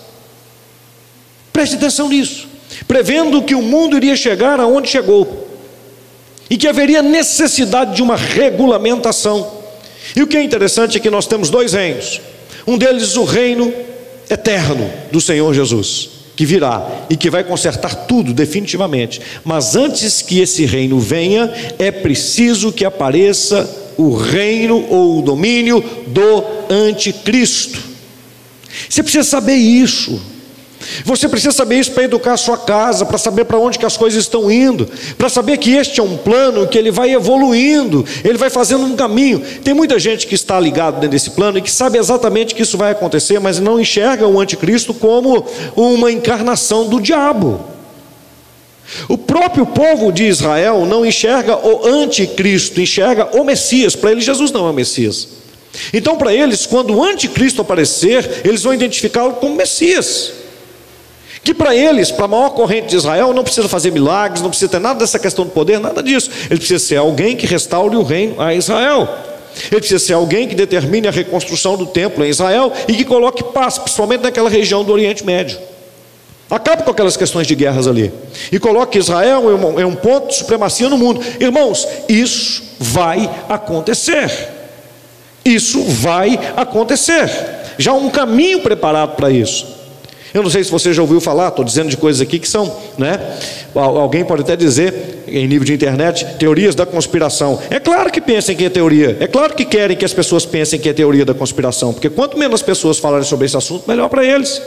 Preste atenção nisso, prevendo que o mundo iria chegar aonde chegou e que haveria necessidade de uma regulamentação. E o que é interessante é que nós temos dois reinos: um deles, o reino eterno do Senhor Jesus que virá e que vai consertar tudo definitivamente. Mas antes que esse reino venha, é preciso que apareça o reino ou o domínio do anticristo. Você precisa saber isso. Você precisa saber isso para educar a sua casa, para saber para onde que as coisas estão indo, para saber que este é um plano que ele vai evoluindo, ele vai fazendo um caminho. Tem muita gente que está ligado dentro desse plano e que sabe exatamente que isso vai acontecer, mas não enxerga o anticristo como uma encarnação do diabo. O próprio povo de Israel não enxerga o anticristo, enxerga o Messias. Para eles, Jesus não é o Messias. Então, para eles, quando o anticristo aparecer, eles vão identificá-lo como Messias. Que para eles, para a maior corrente de Israel, não precisa fazer milagres, não precisa ter nada dessa questão do poder, nada disso. Ele precisa ser alguém que restaure o reino a Israel. Ele precisa ser alguém que determine a reconstrução do templo em Israel e que coloque paz, principalmente naquela região do Oriente Médio. Acabe com aquelas questões de guerras ali. E coloque Israel em um ponto de supremacia no mundo. Irmãos, isso vai acontecer. Isso vai acontecer. Já há um caminho preparado para isso. Eu não sei se você já ouviu falar, estou dizendo de coisas aqui que são, né? Alguém pode até dizer, em nível de internet, teorias da conspiração. É claro que pensem que é teoria, é claro que querem que as pessoas pensem que é teoria da conspiração, porque quanto menos pessoas falarem sobre esse assunto, melhor para eles.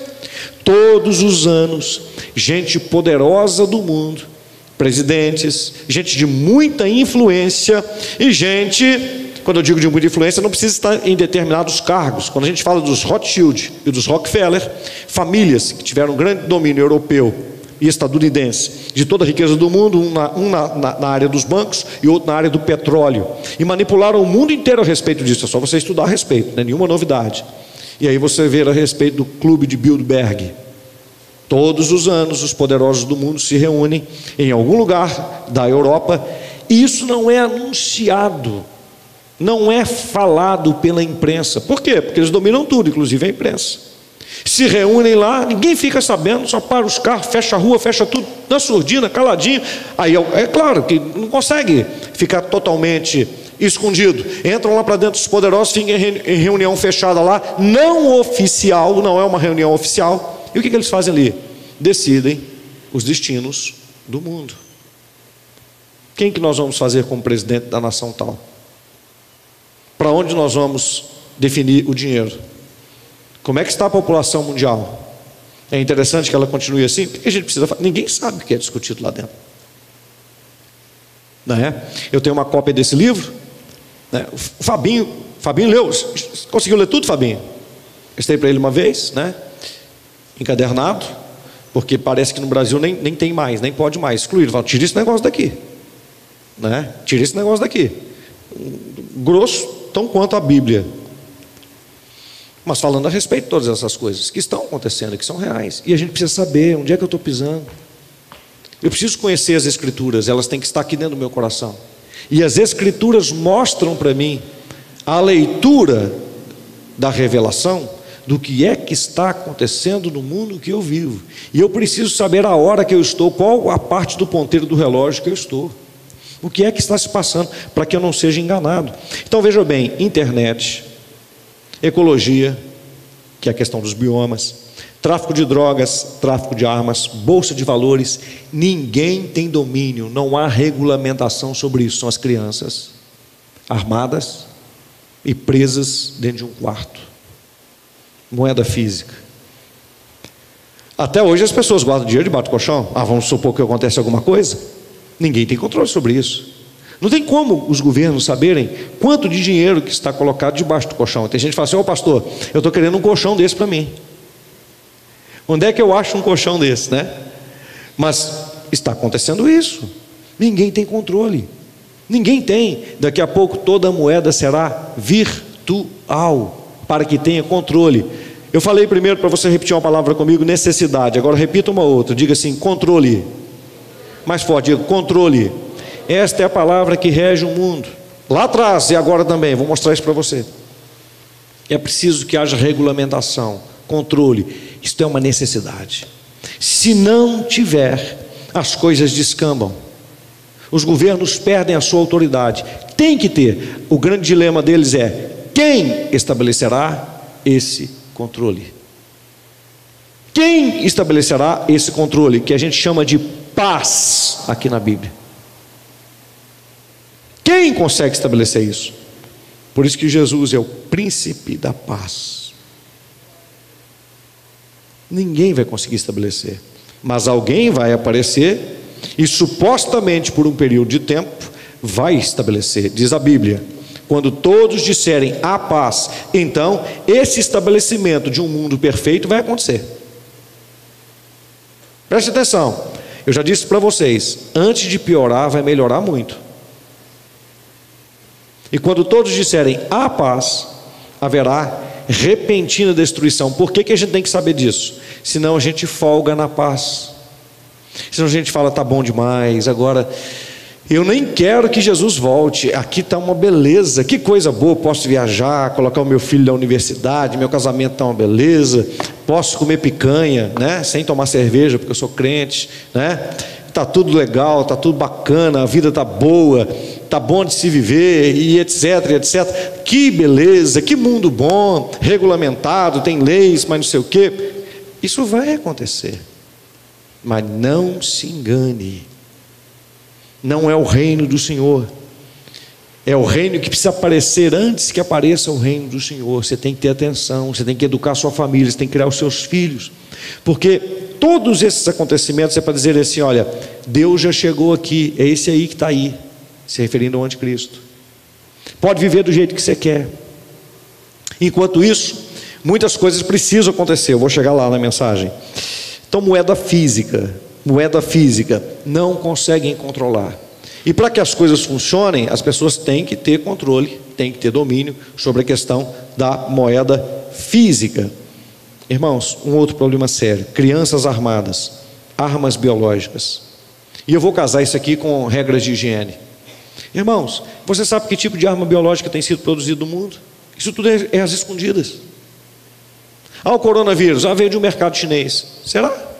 Todos os anos, gente poderosa do mundo, presidentes, gente de muita influência e gente quando eu digo de muita influência, não precisa estar em determinados cargos. Quando a gente fala dos Rothschild e dos Rockefeller, famílias que tiveram grande domínio europeu e estadunidense de toda a riqueza do mundo, um, na, um na, na, na, área dos bancos e outro na área do petróleo, e manipularam o mundo inteiro a respeito disso. É só você estudar a respeito, não é nenhuma novidade. E aí você vê a respeito do clube de Bilderberg. Todos os anos, os poderosos do mundo se reúnem em algum lugar da Europa, e isso não é anunciado, não é falado pela imprensa. Por quê? Porque eles dominam tudo, inclusive a imprensa se reúnem lá, ninguém fica sabendo, só para os carros, fecha a rua, fecha tudo, na surdina, caladinho. Aí é claro que não consegue ficar totalmente escondido. Entram lá para dentro os poderosos, ficam em reunião fechada lá, não oficial, não é uma reunião oficial. E o que, que eles fazem ali? Decidem os destinos do mundo. Quem que nós vamos fazer como presidente da nação tal? Para onde nós vamos definir o dinheiro? Como é que está a população mundial? É interessante que ela continue assim, porque a gente precisa. Ninguém sabe o que é discutido lá dentro. Não é? Eu tenho uma cópia desse livro. Né? O Fabinho, Fabinho leu. Conseguiu ler tudo, Fabinho? Estei para ele uma vez, né? Encadernado, porque parece que no Brasil nem, nem tem mais, nem pode mais. Excluir. Fala, tira esse negócio daqui. Né? Tira esse negócio daqui. Grosso, tão quanto a Bíblia mas falando a respeito de todas essas coisas que estão acontecendo, que são reais. E a gente precisa saber onde é que eu estou pisando. Eu preciso conhecer as Escrituras, elas têm que estar aqui dentro do meu coração. E as Escrituras mostram para mim a leitura da revelação do que é que está acontecendo no mundo que eu vivo. E eu preciso saber a hora que eu estou, qual a parte do ponteiro do relógio que eu estou. O que é que está se passando, para que eu não seja enganado. Então veja bem: internet, ecologia, que é a questão dos biomas, tráfico de drogas, tráfico de armas, bolsa de valores, ninguém tem domínio, não há regulamentação sobre isso. São as crianças armadas e presas dentro de um quarto. Moeda física. Até hoje as pessoas guardam dinheiro debaixo do colchão. Ah, vamos supor que acontece alguma coisa? Ninguém tem controle sobre isso. Não tem como os governos saberem quanto de dinheiro que está colocado debaixo do colchão. Tem gente que fala assim: Ô oh, pastor, eu estou querendo um colchão desse para mim. Onde é que eu acho um colchão desse, né? Mas está acontecendo isso. Ninguém tem controle. Ninguém tem. Daqui a pouco toda a moeda será virtual para que tenha controle. Eu falei primeiro para você repetir uma palavra comigo, necessidade. Agora repita uma outra. Diga assim: controle. Mais forte, diga controle. Esta é a palavra que rege o mundo. Lá atrás e agora também, vou mostrar isso para você. É preciso que haja regulamentação, controle. Isto é uma necessidade. Se não tiver, as coisas descambam. Os governos perdem a sua autoridade. Tem que ter. O grande dilema deles é: quem estabelecerá esse controle? Quem estabelecerá esse controle que a gente chama de paz aqui na Bíblia? Quem consegue estabelecer isso? Por isso que Jesus é o príncipe da paz. Ninguém vai conseguir estabelecer, mas alguém vai aparecer e supostamente por um período de tempo vai estabelecer, diz a Bíblia. Quando todos disserem a paz, então esse estabelecimento de um mundo perfeito vai acontecer. Preste atenção, eu já disse para vocês: antes de piorar, vai melhorar muito. E quando todos disserem a paz, haverá repentina destruição. Por que, que a gente tem que saber disso? Senão a gente folga na paz. Senão a gente fala, tá bom demais, agora eu nem quero que Jesus volte. Aqui está uma beleza, que coisa boa. Posso viajar, colocar o meu filho na universidade, meu casamento está uma beleza. Posso comer picanha, né? Sem tomar cerveja, porque eu sou crente, né? Tá tudo legal, tá tudo bacana, a vida tá boa tá bom de se viver e etc, etc. Que beleza, que mundo bom, regulamentado, tem leis, mas não sei o quê. Isso vai acontecer. Mas não se engane. Não é o reino do Senhor. É o reino que precisa aparecer antes que apareça o reino do Senhor. Você tem que ter atenção, você tem que educar sua família, você tem que criar os seus filhos. Porque todos esses acontecimentos é para dizer assim: olha, Deus já chegou aqui, é esse aí que está aí se referindo ao anticristo. pode viver do jeito que você quer. Enquanto isso, muitas coisas precisam acontecer. Eu vou chegar lá na mensagem. Então, moeda física, moeda física, não conseguem controlar. E para que as coisas funcionem, as pessoas têm que ter controle, têm que ter domínio sobre a questão da moeda física. Irmãos, um outro problema sério: crianças armadas, armas biológicas. E eu vou casar isso aqui com regras de higiene. Irmãos, você sabe que tipo de arma biológica tem sido produzido no mundo? Isso tudo é, é às escondidas. Ah, o coronavírus, ah, veio de um mercado chinês. Será?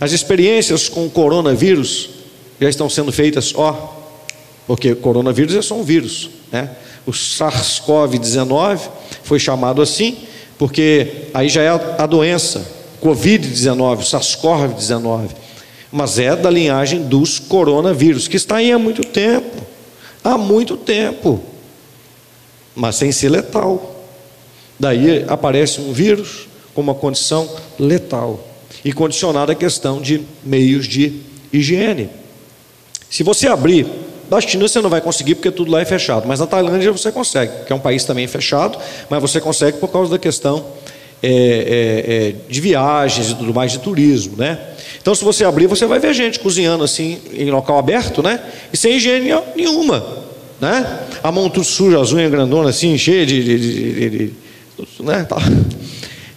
As experiências com o coronavírus já estão sendo feitas, ó, porque coronavírus é só um vírus, né? O SARS-CoV-19 foi chamado assim porque aí já é a doença, Covid-19, SARS-CoV-19, mas é da linhagem dos coronavírus, que está aí há muito tempo, há muito tempo, mas sem ser letal. Daí aparece um vírus com uma condição letal e condicionada à questão de meios de higiene. Se você abrir da China você não vai conseguir porque tudo lá é fechado, mas na Tailândia você consegue, que é um país também fechado, mas você consegue por causa da questão é, é, é, de viagens e tudo mais, de turismo, né? Então, se você abrir, você vai ver gente cozinhando assim em local aberto, né? E sem higiene nenhuma, né? A mão tudo suja, as unhas grandonas assim, cheia de, de, de, de né? Tá.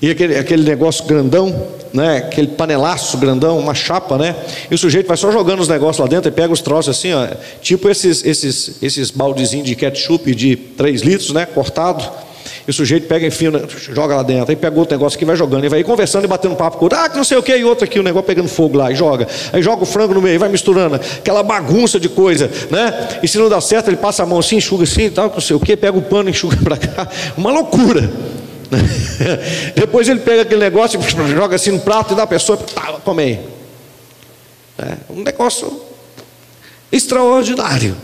E aquele, aquele negócio grandão, né? Aquele panelaço grandão, uma chapa, né? E o sujeito vai só jogando os negócios lá dentro e pega os troços assim, ó, tipo esses, esses, esses baldezinhos de ketchup de 3 litros, né? Cortado. E o sujeito pega, enfim, joga lá dentro, aí pega outro negócio que vai jogando, e vai conversando e batendo papo com outro, ah, que não sei o que, e outro aqui, o negócio pegando fogo lá, e joga. Aí joga o frango no meio, vai misturando, aquela bagunça de coisa, né? E se não dá certo, ele passa a mão assim, enxuga assim e tal, não sei o que, pega o pano enxuga para cá. Uma loucura. Depois ele pega aquele negócio, joga assim no prato e dá a pessoa, tá, come. É um negócio extraordinário.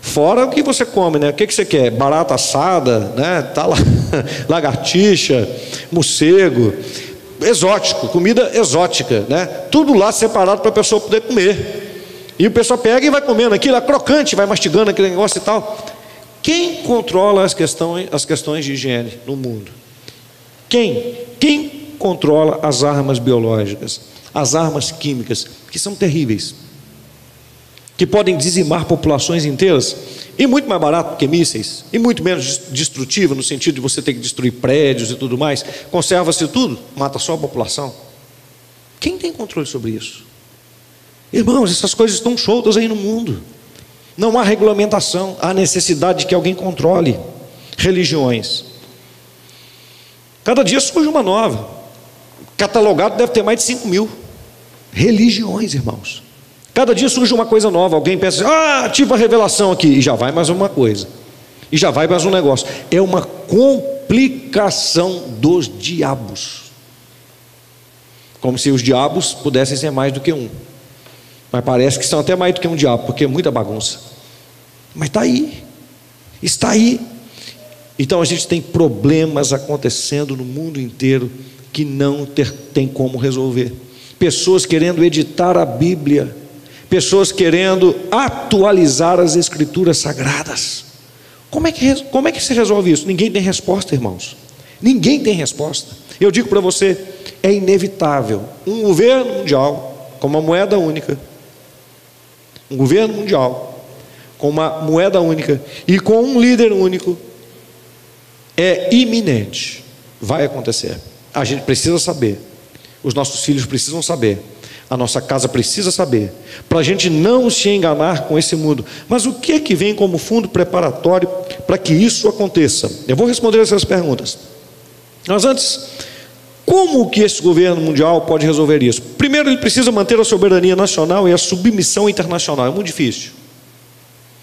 Fora o que você come, né? O que, que você quer? Barata assada, né? Tá lá, lagartixa, morcego, exótico, comida exótica, né? Tudo lá separado para a pessoa poder comer. E o pessoal pega e vai comendo aquilo, é crocante, vai mastigando aquele negócio e tal. Quem controla as questões, as questões de higiene no mundo? Quem? Quem controla as armas biológicas, as armas químicas, que são terríveis, que podem dizimar populações inteiras, e muito mais barato que mísseis, e muito menos destrutivo, no sentido de você ter que destruir prédios e tudo mais, conserva-se tudo, mata só a população. Quem tem controle sobre isso? Irmãos, essas coisas estão soltas aí no mundo. Não há regulamentação, há necessidade de que alguém controle religiões. Cada dia surge uma nova. Catalogado deve ter mais de 5 mil. Religiões, irmãos. Cada dia surge uma coisa nova. Alguém pensa, ah, tive uma revelação aqui. E já vai mais uma coisa. E já vai mais um negócio. É uma complicação dos diabos. Como se os diabos pudessem ser mais do que um. Mas parece que são até mais do que um diabo, porque é muita bagunça. Mas está aí. Está aí. Então a gente tem problemas acontecendo no mundo inteiro que não ter, tem como resolver. Pessoas querendo editar a Bíblia, pessoas querendo atualizar as Escrituras sagradas. Como é que, como é que se resolve isso? Ninguém tem resposta, irmãos. Ninguém tem resposta. Eu digo para você, é inevitável. Um governo mundial com uma moeda única, um governo mundial com uma moeda única e com um líder único é iminente, vai acontecer. A gente precisa saber, os nossos filhos precisam saber, a nossa casa precisa saber, para a gente não se enganar com esse mundo. Mas o que é que vem como fundo preparatório para que isso aconteça? Eu vou responder essas perguntas. Mas antes, como que esse governo mundial pode resolver isso? Primeiro, ele precisa manter a soberania nacional e a submissão internacional. É muito difícil.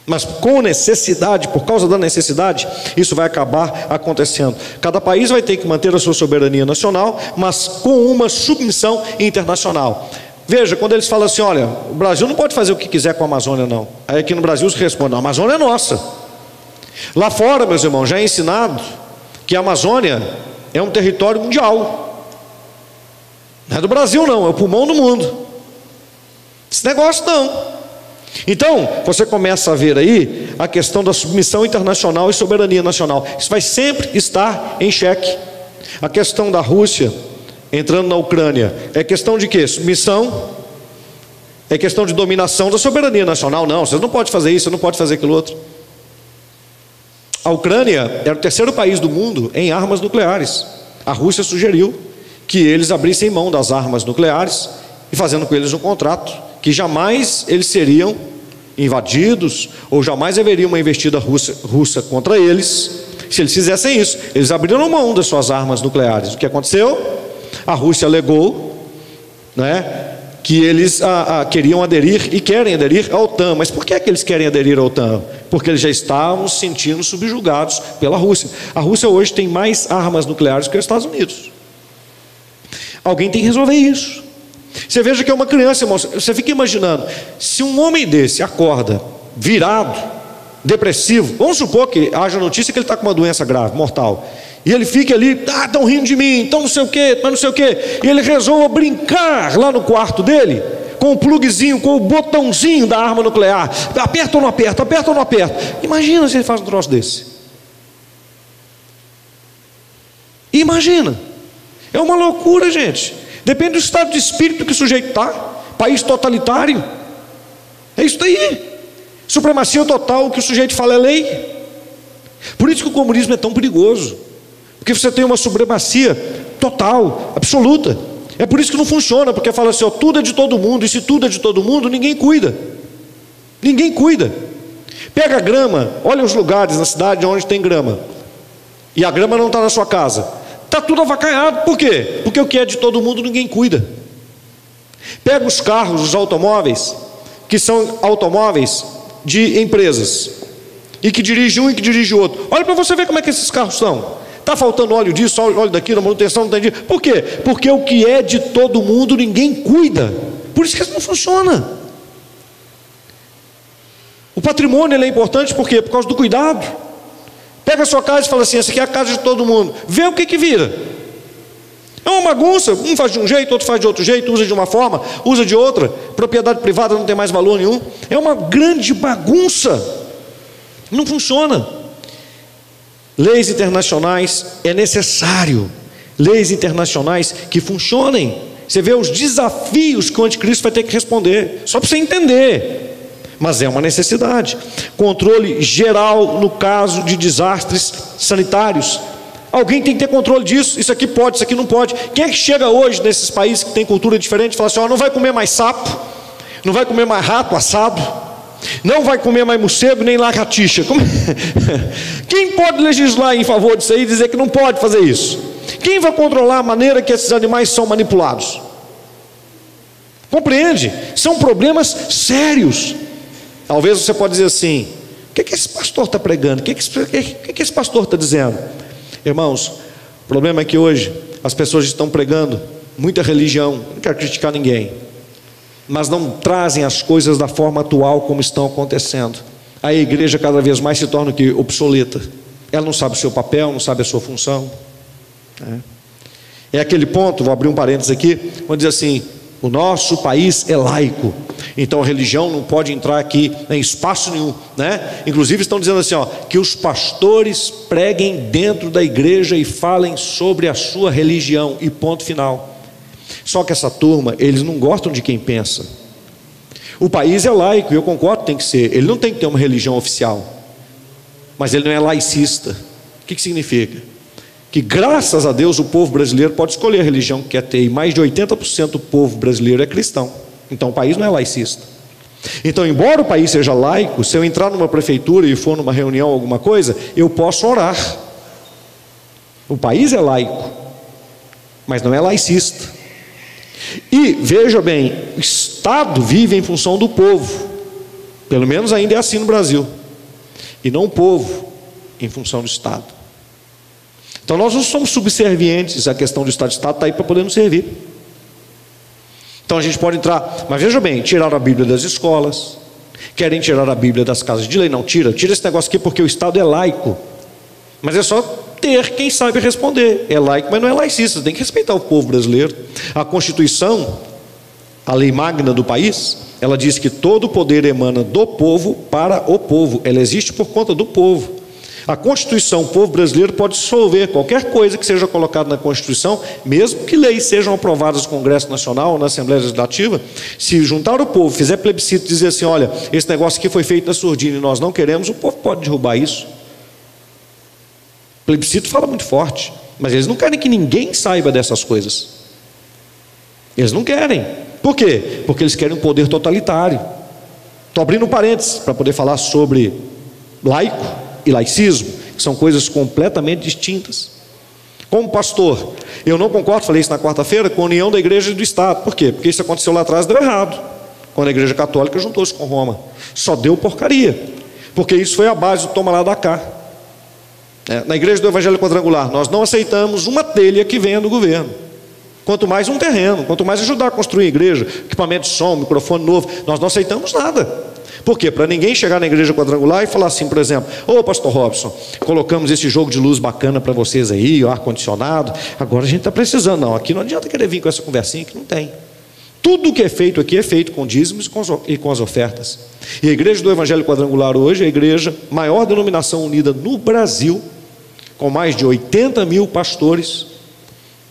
Mas com necessidade, por causa da necessidade, isso vai acabar acontecendo. Cada país vai ter que manter a sua soberania nacional, mas com uma submissão internacional. Veja, quando eles falam assim: olha, o Brasil não pode fazer o que quiser com a Amazônia, não. Aí aqui no Brasil se responde: a Amazônia é nossa. Lá fora, meus irmãos, já é ensinado que a Amazônia é um território mundial. Não é do Brasil, não, é o pulmão do mundo. Esse negócio não. Então, você começa a ver aí a questão da submissão internacional e soberania nacional. Isso vai sempre estar em xeque. A questão da Rússia entrando na Ucrânia é questão de quê? Submissão. É questão de dominação da soberania nacional. Não, você não pode fazer isso, você não pode fazer aquilo outro. A Ucrânia era o terceiro país do mundo em armas nucleares. A Rússia sugeriu que eles abrissem mão das armas nucleares e fazendo com eles um contrato que jamais eles seriam invadidos ou jamais haveria uma investida russa, russa contra eles se eles fizessem isso. Eles abriram mão das suas armas nucleares. O que aconteceu? A Rússia alegou né, que eles a, a, queriam aderir e querem aderir à OTAN. Mas por que, é que eles querem aderir à OTAN? Porque eles já estavam se sentindo subjugados pela Rússia. A Rússia hoje tem mais armas nucleares que os Estados Unidos. Alguém tem que resolver isso. Você veja que é uma criança, irmão. Você fica imaginando, se um homem desse acorda, virado, depressivo, vamos supor que haja notícia que ele está com uma doença grave, mortal. E ele fica ali, ah, estão rindo de mim, então não sei o quê, mas não sei o quê. E ele resolve brincar lá no quarto dele, com o plugzinho, com o botãozinho da arma nuclear. Aperta ou não aperta, aperta ou não aperta. Imagina se ele faz um troço desse. Imagina. É uma loucura, gente. Depende do estado de espírito que o sujeito está. País totalitário. É isso daí. Supremacia total, o que o sujeito fala é lei. Por isso que o comunismo é tão perigoso. Porque você tem uma supremacia total, absoluta. É por isso que não funciona, porque fala assim: ó, tudo é de todo mundo, e se tudo é de todo mundo, ninguém cuida. Ninguém cuida. Pega a grama, olha os lugares na cidade onde tem grama, e a grama não está na sua casa. Está tudo avacaiado, por quê? Porque o que é de todo mundo ninguém cuida. Pega os carros, os automóveis, que são automóveis de empresas, e que dirige um e que dirige o outro. Olha para você ver como é que esses carros são. Está faltando óleo disso, óleo daquilo, manutenção não tem dia. Por quê? Porque o que é de todo mundo ninguém cuida. Por isso que isso não funciona. O patrimônio é importante por quê? Por causa do cuidado. Pega a sua casa e fala assim: essa aqui é a casa de todo mundo. Vê o que que vira. É uma bagunça, um faz de um jeito, outro faz de outro jeito, usa de uma forma, usa de outra. Propriedade privada não tem mais valor nenhum. É uma grande bagunça. Não funciona. Leis internacionais é necessário. Leis internacionais que funcionem. Você vê os desafios que o anticristo vai ter que responder, só para você entender mas é uma necessidade. Controle geral no caso de desastres sanitários. Alguém tem que ter controle disso. Isso aqui pode, isso aqui não pode. Quem é que chega hoje nesses países que tem cultura diferente e fala assim: ó, não vai comer mais sapo, não vai comer mais rato assado, não vai comer mais morcego nem lagartixa. Como... Quem pode legislar em favor disso aí e dizer que não pode fazer isso? Quem vai controlar a maneira que esses animais são manipulados? Compreende? São problemas sérios. Talvez você pode dizer assim: o que, é que esse pastor está pregando? O que, é que, que, que esse pastor está dizendo? Irmãos, o problema é que hoje as pessoas estão pregando muita religião, não quero criticar ninguém, mas não trazem as coisas da forma atual como estão acontecendo. A igreja cada vez mais se torna que obsoleta. Ela não sabe o seu papel, não sabe a sua função. É, é aquele ponto, vou abrir um parênteses aqui, onde diz assim: o nosso país é laico, então a religião não pode entrar aqui em espaço nenhum, né? Inclusive estão dizendo assim, ó, que os pastores preguem dentro da igreja e falem sobre a sua religião e ponto final. Só que essa turma, eles não gostam de quem pensa. O país é laico, e eu concordo, tem que ser. Ele não tem que ter uma religião oficial, mas ele não é laicista. O que, que significa? Que graças a Deus o povo brasileiro pode escolher a religião que quer ter, e mais de 80% do povo brasileiro é cristão. Então o país não é laicista. Então, embora o país seja laico, se eu entrar numa prefeitura e for numa reunião, alguma coisa, eu posso orar. O país é laico, mas não é laicista. E veja bem, o Estado vive em função do povo, pelo menos ainda é assim no Brasil, e não o povo em função do Estado. Então nós não somos subservientes à questão do Estado de Estado, está aí para poder nos servir. Então a gente pode entrar, mas veja bem, tiraram a Bíblia das escolas, querem tirar a Bíblia das casas de lei, não tira, tira esse negócio aqui porque o Estado é laico. Mas é só ter quem sabe responder. É laico, mas não é laicista, tem que respeitar o povo brasileiro. A Constituição a lei magna do país, ela diz que todo o poder emana do povo para o povo, ela existe por conta do povo. A Constituição, o povo brasileiro pode dissolver qualquer coisa que seja colocada na Constituição, mesmo que leis sejam aprovadas no Congresso Nacional ou na Assembleia Legislativa. Se juntar o povo, fizer plebiscito e dizer assim: olha, esse negócio aqui foi feito na surdina e nós não queremos, o povo pode derrubar isso. O plebiscito fala muito forte, mas eles não querem que ninguém saiba dessas coisas. Eles não querem. Por quê? Porque eles querem um poder totalitário. Estou abrindo parênteses para poder falar sobre laico e laicismo, que são coisas completamente distintas. Como pastor, eu não concordo, falei isso na quarta-feira, com a união da igreja e do Estado. Por quê? Porque isso aconteceu lá atrás, deu errado. Quando a igreja católica juntou-se com Roma. Só deu porcaria. Porque isso foi a base do toma lá da cá. É, na igreja do Evangelho Quadrangular, nós não aceitamos uma telha que venha do governo. Quanto mais um terreno, quanto mais ajudar a construir a igreja, equipamento de som, microfone novo, nós não aceitamos nada. Por quê? Para ninguém chegar na igreja quadrangular e falar assim, por exemplo: Ô pastor Robson, colocamos esse jogo de luz bacana para vocês aí, o ar-condicionado, agora a gente está precisando. Não, aqui não adianta querer vir com essa conversinha que não tem. Tudo que é feito aqui é feito com dízimos e com as ofertas. E a igreja do Evangelho Quadrangular hoje é a igreja maior denominação unida no Brasil, com mais de 80 mil pastores,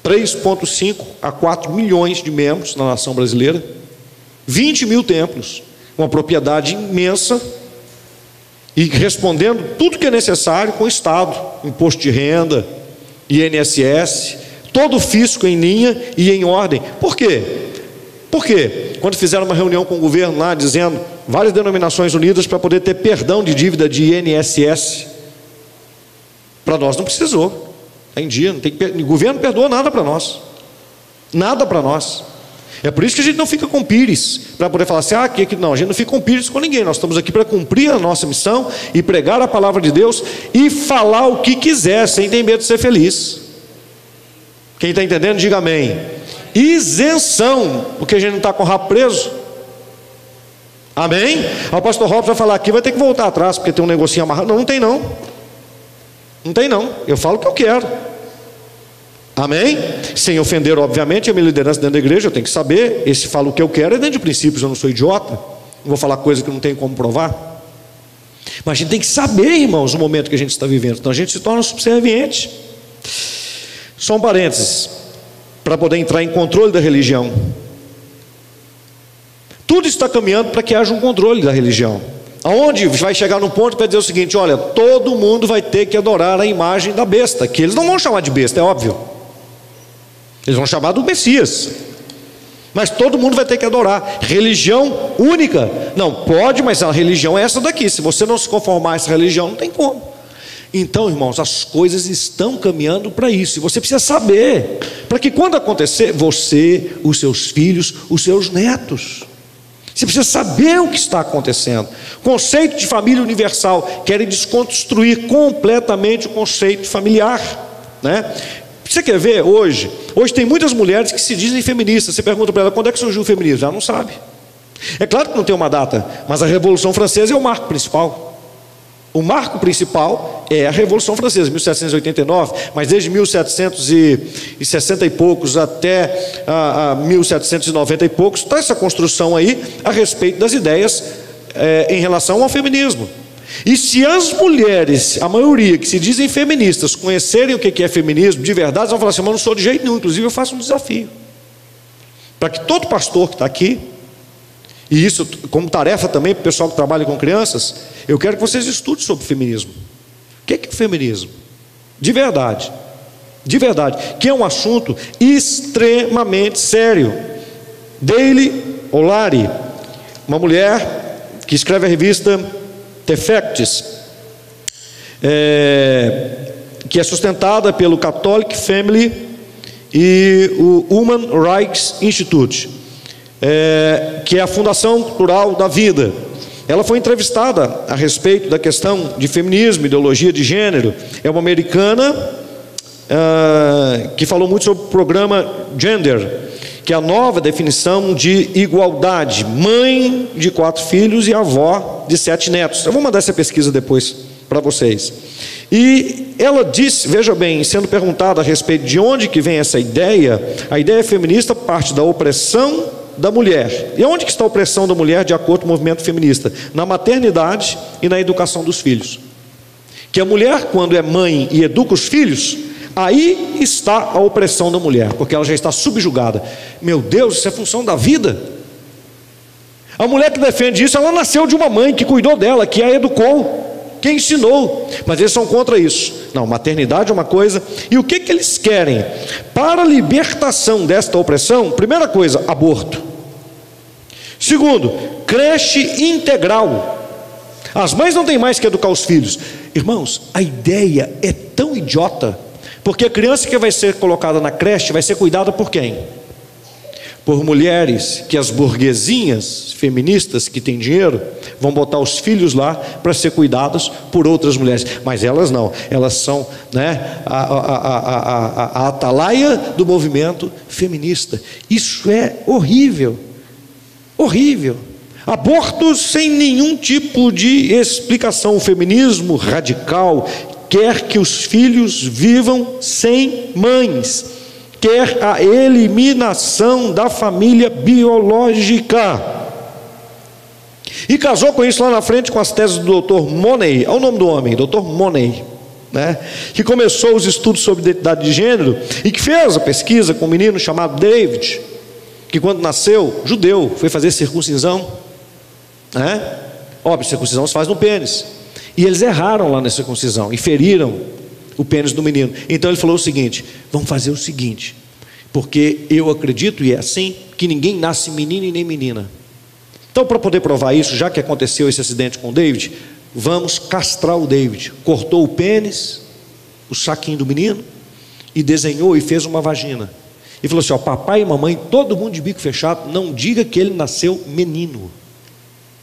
3,5 a 4 milhões de membros na nação brasileira, 20 mil templos, uma propriedade imensa e respondendo tudo que é necessário com o Estado, imposto de renda, INSS, todo o fisco em linha e em ordem. Por quê? Por quê? Quando fizeram uma reunião com o governo lá, dizendo várias denominações unidas para poder ter perdão de dívida de INSS, para nós não precisou. Está em dia, não tem o governo perdoou nada para nós. Nada para nós. É por isso que a gente não fica com pires, para poder falar assim, ah, aqui, aqui, não, a gente não fica com pires com ninguém, nós estamos aqui para cumprir a nossa missão e pregar a palavra de Deus e falar o que quiser, sem ter medo de ser feliz. Quem está entendendo, diga amém. Isenção, porque a gente não está com o rabo preso. Amém? O pastor Robson vai falar aqui, vai ter que voltar atrás, porque tem um negocinho amarrado. Não, não tem não. Não tem não. Eu falo o que eu quero. Amém? Sem ofender, obviamente, a minha liderança dentro da igreja, eu tenho que saber. Esse fala o que eu quero, é dentro de princípios, eu não sou idiota. Não vou falar coisa que não tenho como provar. Mas a gente tem que saber, irmãos, o momento que a gente está vivendo. Então a gente se torna subserviente. Só um parênteses, para poder entrar em controle da religião. Tudo está caminhando para que haja um controle da religião. Aonde vai chegar no ponto para dizer o seguinte: olha, todo mundo vai ter que adorar a imagem da besta, que eles não vão chamar de besta, é óbvio. Eles vão chamar do Messias. Mas todo mundo vai ter que adorar. Religião única. Não, pode, mas a religião é essa daqui. Se você não se conformar a essa religião, não tem como. Então, irmãos, as coisas estão caminhando para isso. E você precisa saber. Para que quando acontecer, você, os seus filhos, os seus netos. Você precisa saber o que está acontecendo. Conceito de família universal. Querem desconstruir completamente o conceito familiar. Né? Você quer ver hoje? Hoje tem muitas mulheres que se dizem feministas. Você pergunta para ela quando é que surgiu o feminismo? Ela não sabe. É claro que não tem uma data, mas a Revolução Francesa é o marco principal. O marco principal é a Revolução Francesa, 1789, mas desde 1760 e poucos até a, a 1790 e poucos, está essa construção aí a respeito das ideias é, em relação ao feminismo. E se as mulheres, a maioria que se dizem feministas, conhecerem o que é feminismo de verdade, vão falar assim: mas não sou de jeito nenhum. Inclusive, eu faço um desafio para que todo pastor que está aqui, e isso como tarefa também para o pessoal que trabalha com crianças, eu quero que vocês estudem sobre feminismo. O que é, que é feminismo? De verdade. De verdade. Que é um assunto extremamente sério. Daily Olari, uma mulher que escreve a revista Defects, é, que é sustentada pelo Catholic Family e o Human Rights Institute, é, que é a Fundação Cultural da Vida. Ela foi entrevistada a respeito da questão de feminismo, ideologia de gênero. É uma americana uh, que falou muito sobre o programa Gender, que é a nova definição de igualdade, mãe de quatro filhos e avó de sete netos. Eu vou mandar essa pesquisa depois para vocês. E ela disse, veja bem, sendo perguntada a respeito de onde que vem essa ideia, a ideia feminista parte da opressão da mulher. E onde que está a opressão da mulher de acordo com o movimento feminista? Na maternidade e na educação dos filhos. Que a mulher, quando é mãe e educa os filhos, aí está a opressão da mulher, porque ela já está subjugada. Meu Deus, isso é função da vida. A mulher que defende isso, ela nasceu de uma mãe que cuidou dela, que a educou, que ensinou. Mas eles são contra isso. Não, maternidade é uma coisa. E o que, que eles querem? Para a libertação desta opressão, primeira coisa, aborto. Segundo, creche integral. As mães não têm mais que educar os filhos. Irmãos, a ideia é tão idiota, porque a criança que vai ser colocada na creche vai ser cuidada por quem? por mulheres que as burguesinhas feministas que têm dinheiro vão botar os filhos lá para ser cuidados por outras mulheres, mas elas não, elas são né, a, a, a, a, atalaia do movimento feminista. Isso é horrível, horrível. Abortos sem nenhum tipo de explicação. O feminismo radical quer que os filhos vivam sem mães quer a eliminação da família biológica. E casou com isso lá na frente com as teses do Dr. Money, é o nome do homem, Dr. Money, né? que começou os estudos sobre identidade de gênero e que fez a pesquisa com um menino chamado David, que quando nasceu, judeu, foi fazer circuncisão, né? Óbvio, circuncisão se faz no pênis. E eles erraram lá na circuncisão e feriram o pênis do menino. Então ele falou o seguinte: vamos fazer o seguinte, porque eu acredito, e é assim, que ninguém nasce menino e nem menina. Então, para poder provar isso, já que aconteceu esse acidente com o David, vamos castrar o David. Cortou o pênis, o saquinho do menino, e desenhou e fez uma vagina. E falou assim: ó, papai e mamãe, todo mundo de bico fechado, não diga que ele nasceu menino,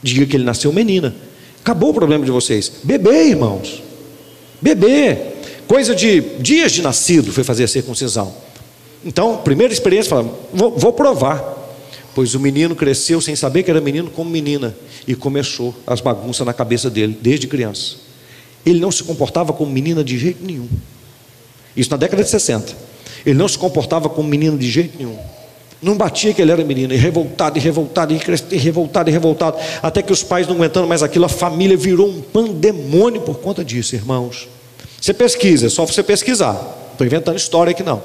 diga que ele nasceu menina. Acabou o problema de vocês. Bebê, irmãos. Bebê. Coisa de dias de nascido foi fazer a circuncisão. Então, primeira experiência, fala, vou, vou provar. Pois o menino cresceu sem saber que era menino como menina e começou as bagunças na cabeça dele desde criança. Ele não se comportava como menina de jeito nenhum. Isso na década de 60. Ele não se comportava como menino de jeito nenhum. Não batia que ele era menino, e revoltado, e revoltado, e revoltado, e revoltado, até que os pais não aguentando mais aquilo, a família virou um pandemônio por conta disso, irmãos. Você pesquisa, é só você pesquisar. Estou inventando história aqui não.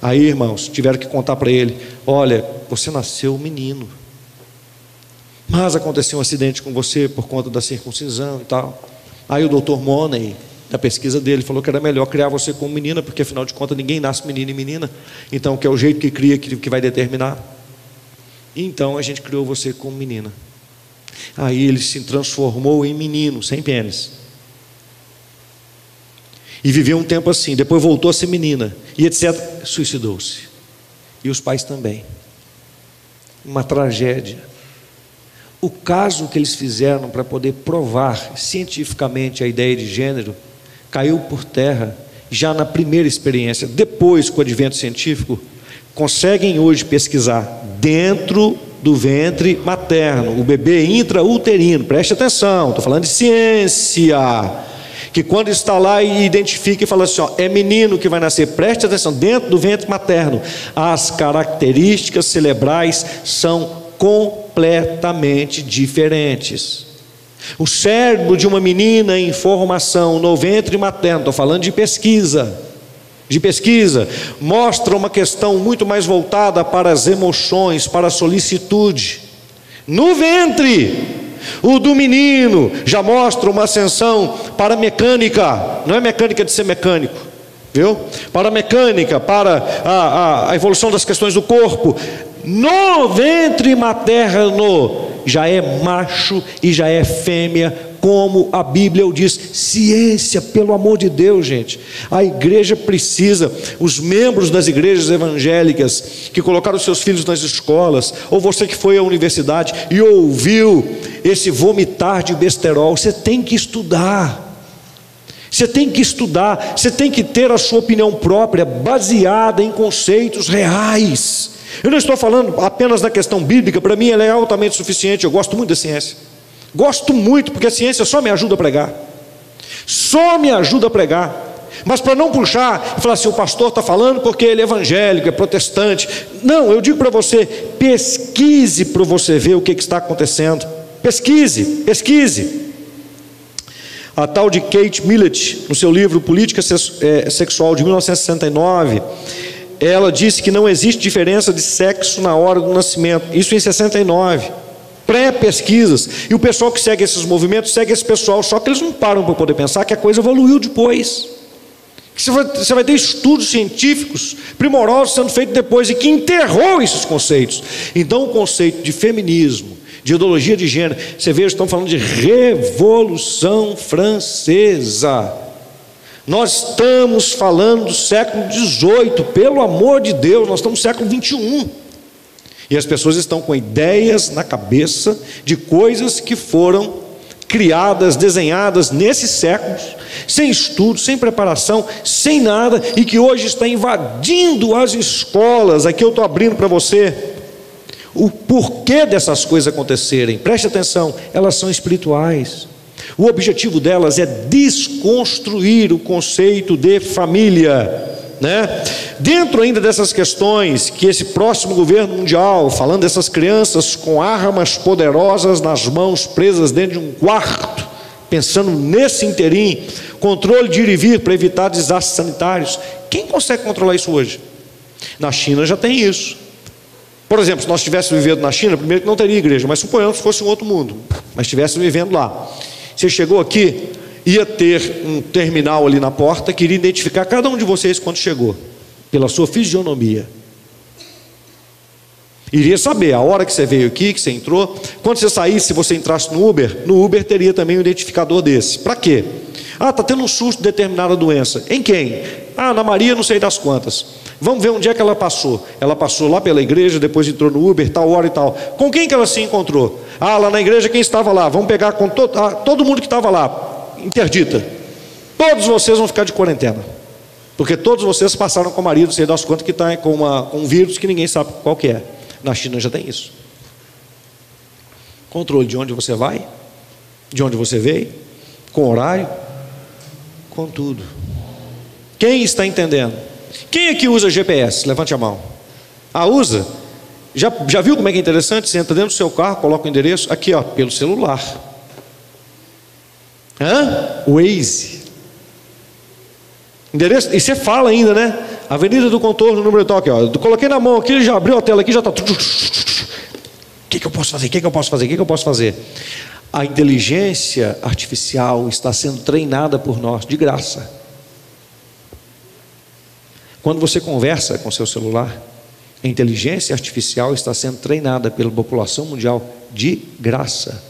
Aí, irmãos, tiveram que contar para ele: olha, você nasceu menino. Mas aconteceu um acidente com você por conta da circuncisão e tal. Aí o doutor Money, na pesquisa dele, falou que era melhor criar você como menina, porque afinal de contas ninguém nasce menino e menina. Então, que é o jeito que cria que, que vai determinar. Então a gente criou você como menina. Aí ele se transformou em menino, sem pênis. E viveu um tempo assim, depois voltou a ser menina, e etc. Suicidou-se. E os pais também. Uma tragédia. O caso que eles fizeram para poder provar cientificamente a ideia de gênero caiu por terra já na primeira experiência. Depois, com o advento científico, conseguem hoje pesquisar dentro do ventre materno, o bebê intrauterino. Preste atenção, estou falando de ciência que quando está lá e identifica e fala assim: ó, é menino que vai nascer, preste atenção, dentro do ventre materno, as características cerebrais são completamente diferentes. O cérebro de uma menina em formação no ventre materno, estou falando de pesquisa, de pesquisa, mostra uma questão muito mais voltada para as emoções, para a solicitude. No ventre, o do menino já mostra uma ascensão para a mecânica, não é mecânica de ser mecânico, viu? Para a mecânica, para a, a, a evolução das questões do corpo. No ventre materno já é macho e já é fêmea como a Bíblia diz. Ciência, pelo amor de Deus, gente. A igreja precisa, os membros das igrejas evangélicas que colocaram seus filhos nas escolas, ou você que foi à universidade e ouviu esse vomitar de besterol, você tem que estudar. Você tem que estudar, você tem que ter a sua opinião própria, baseada em conceitos reais. Eu não estou falando apenas da questão bíblica, para mim ela é altamente suficiente, eu gosto muito da ciência. Gosto muito, porque a ciência só me ajuda a pregar. Só me ajuda a pregar. Mas para não puxar e falar assim, o pastor está falando porque ele é evangélico, é protestante. Não, eu digo para você, pesquise para você ver o que, que está acontecendo. Pesquise, pesquise. A tal de Kate Millett, no seu livro Política é, Sexual de 1969, ela disse que não existe diferença de sexo na hora do nascimento. Isso em 69. Pré-pesquisas. E o pessoal que segue esses movimentos segue esse pessoal, só que eles não param para poder pensar que a coisa evoluiu depois. Vai, você vai ter estudos científicos primorosos sendo feitos depois e que enterrou esses conceitos. Então, o conceito de feminismo, de ideologia de gênero. Você vê, estão falando de Revolução Francesa. Nós estamos falando do século XVIII, pelo amor de Deus, nós estamos no século XXI. E as pessoas estão com ideias na cabeça de coisas que foram criadas, desenhadas nesses séculos, sem estudo, sem preparação, sem nada, e que hoje está invadindo as escolas. Aqui eu estou abrindo para você o porquê dessas coisas acontecerem. Preste atenção, elas são espirituais. O objetivo delas é desconstruir o conceito de família. Né? Dentro ainda dessas questões que esse próximo governo mundial, falando dessas crianças com armas poderosas nas mãos, presas dentro de um quarto, pensando nesse interim, controle de ir e vir para evitar desastres sanitários. Quem consegue controlar isso hoje? Na China já tem isso. Por exemplo, se nós estivéssemos vivendo na China, primeiro que não teria igreja, mas suponhamos que fosse um outro mundo, mas estivéssemos vivendo lá. Você chegou aqui, ia ter um terminal ali na porta que iria identificar cada um de vocês quando chegou, pela sua fisionomia. Iria saber a hora que você veio aqui, que você entrou. Quando você saísse, se você entrasse no Uber, no Uber teria também um identificador desse. Para quê? Ah, está tendo um susto de determinada doença. Em quem? Ah, na Maria, não sei das quantas. Vamos ver onde é que ela passou. Ela passou lá pela igreja, depois entrou no Uber, tal hora e tal. Com quem que ela se encontrou? Ah, lá na igreja, quem estava lá? Vamos pegar com to ah, todo mundo que estava lá. Interdita. Todos vocês vão ficar de quarentena. Porque todos vocês passaram com o marido, sei das quantas, que está com, uma, com um vírus que ninguém sabe qual que é. Na China já tem isso. Controle de onde você vai, de onde você veio, com horário, com tudo. Quem está entendendo? Quem aqui usa GPS? Levante a mão. Ah, usa? Já, já viu como é que é interessante? Você entra dentro do seu carro, coloca o endereço, aqui ó, pelo celular. Hã? Waze. Endereço, e você fala ainda, né? Avenida do Contorno, número tal, aqui, ó. Coloquei na mão aqui, já abriu a tela aqui, já está. O que, que eu posso fazer? O que, que eu posso fazer? O que, que eu posso fazer? A inteligência artificial está sendo treinada por nós de graça. Quando você conversa com seu celular, a inteligência artificial está sendo treinada pela população mundial de graça.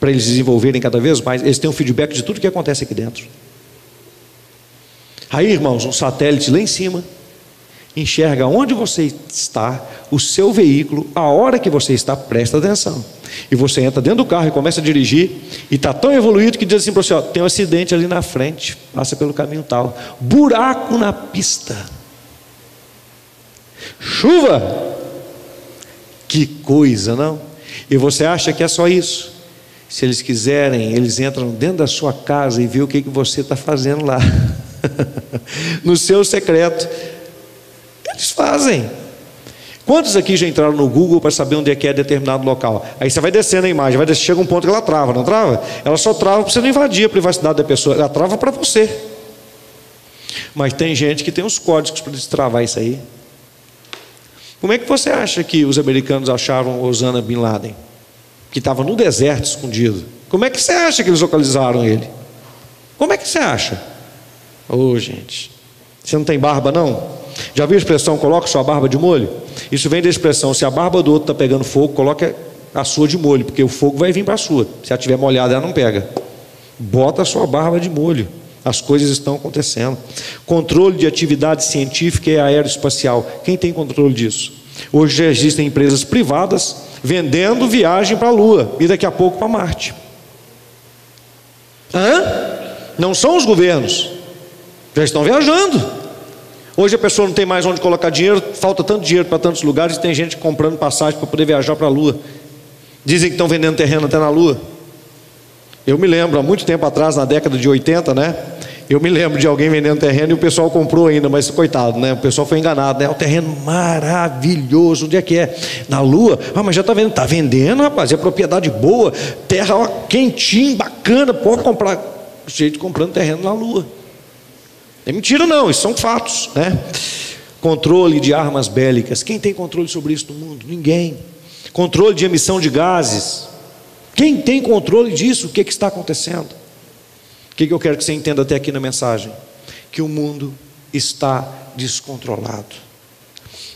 Para eles desenvolverem cada vez mais, eles têm um feedback de tudo que acontece aqui dentro. Aí, irmãos, um satélite lá em cima enxerga onde você está, o seu veículo, a hora que você está, presta atenção. E você entra dentro do carro e começa a dirigir, e está tão evoluído que diz assim para você: ó, tem um acidente ali na frente, passa pelo caminho tal, buraco na pista, chuva. Que coisa, não? E você acha que é só isso? Se eles quiserem, eles entram dentro da sua casa e vê o que, que você está fazendo lá, no seu secreto eles fazem. Quantos aqui já entraram no Google para saber onde é que é determinado local? Aí você vai descendo a imagem, vai descer, chega um ponto que ela trava, não trava? Ela só trava para você não invadir a privacidade da pessoa, ela trava para você. Mas tem gente que tem os códigos para destravar isso aí. Como é que você acha que os americanos acharam Osama Bin Laden? Que estava no deserto escondido. Como é que você acha que eles localizaram ele? Como é que você acha? Ô oh, gente, você não tem barba não? Já viu a expressão, coloque sua barba de molho? Isso vem da expressão, se a barba do outro está pegando fogo, coloque a sua de molho, porque o fogo vai vir para a sua. Se ela estiver molhada, ela não pega. Bota a sua barba de molho. As coisas estão acontecendo. Controle de atividade científica e aeroespacial. Quem tem controle disso? Hoje já existem empresas privadas vendendo viagem para a Lua e daqui a pouco para Marte. Hã? Não são os governos. Já estão viajando. Hoje a pessoa não tem mais onde colocar dinheiro, falta tanto dinheiro para tantos lugares e tem gente comprando passagem para poder viajar para a Lua. Dizem que estão vendendo terreno até na Lua. Eu me lembro, há muito tempo atrás, na década de 80, né? Eu me lembro de alguém vendendo terreno e o pessoal comprou ainda, mas coitado, né? O pessoal foi enganado, né? É um terreno maravilhoso. Onde é que é? Na Lua? Ah, mas já está vendendo. Está vendendo, rapaz. É propriedade boa, terra ó, quentinha, bacana. Pode comprar. Gente comprando terreno na Lua. É mentira, não. Isso são fatos, né? Controle de armas bélicas. Quem tem controle sobre isso no mundo? Ninguém. Controle de emissão de gases. Quem tem controle disso? O que, que está acontecendo? Que, que eu quero que você entenda até aqui na mensagem? Que o mundo está descontrolado.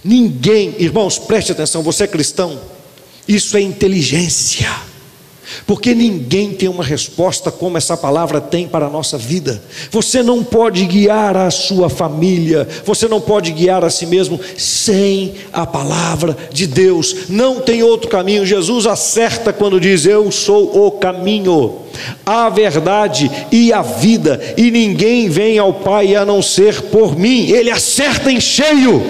Ninguém, irmãos, preste atenção, você é cristão, isso é inteligência. Porque ninguém tem uma resposta como essa palavra tem para a nossa vida. Você não pode guiar a sua família, você não pode guiar a si mesmo sem a palavra de Deus. Não tem outro caminho. Jesus acerta quando diz: Eu sou o caminho, a verdade e a vida, e ninguém vem ao Pai a não ser por mim. Ele acerta em cheio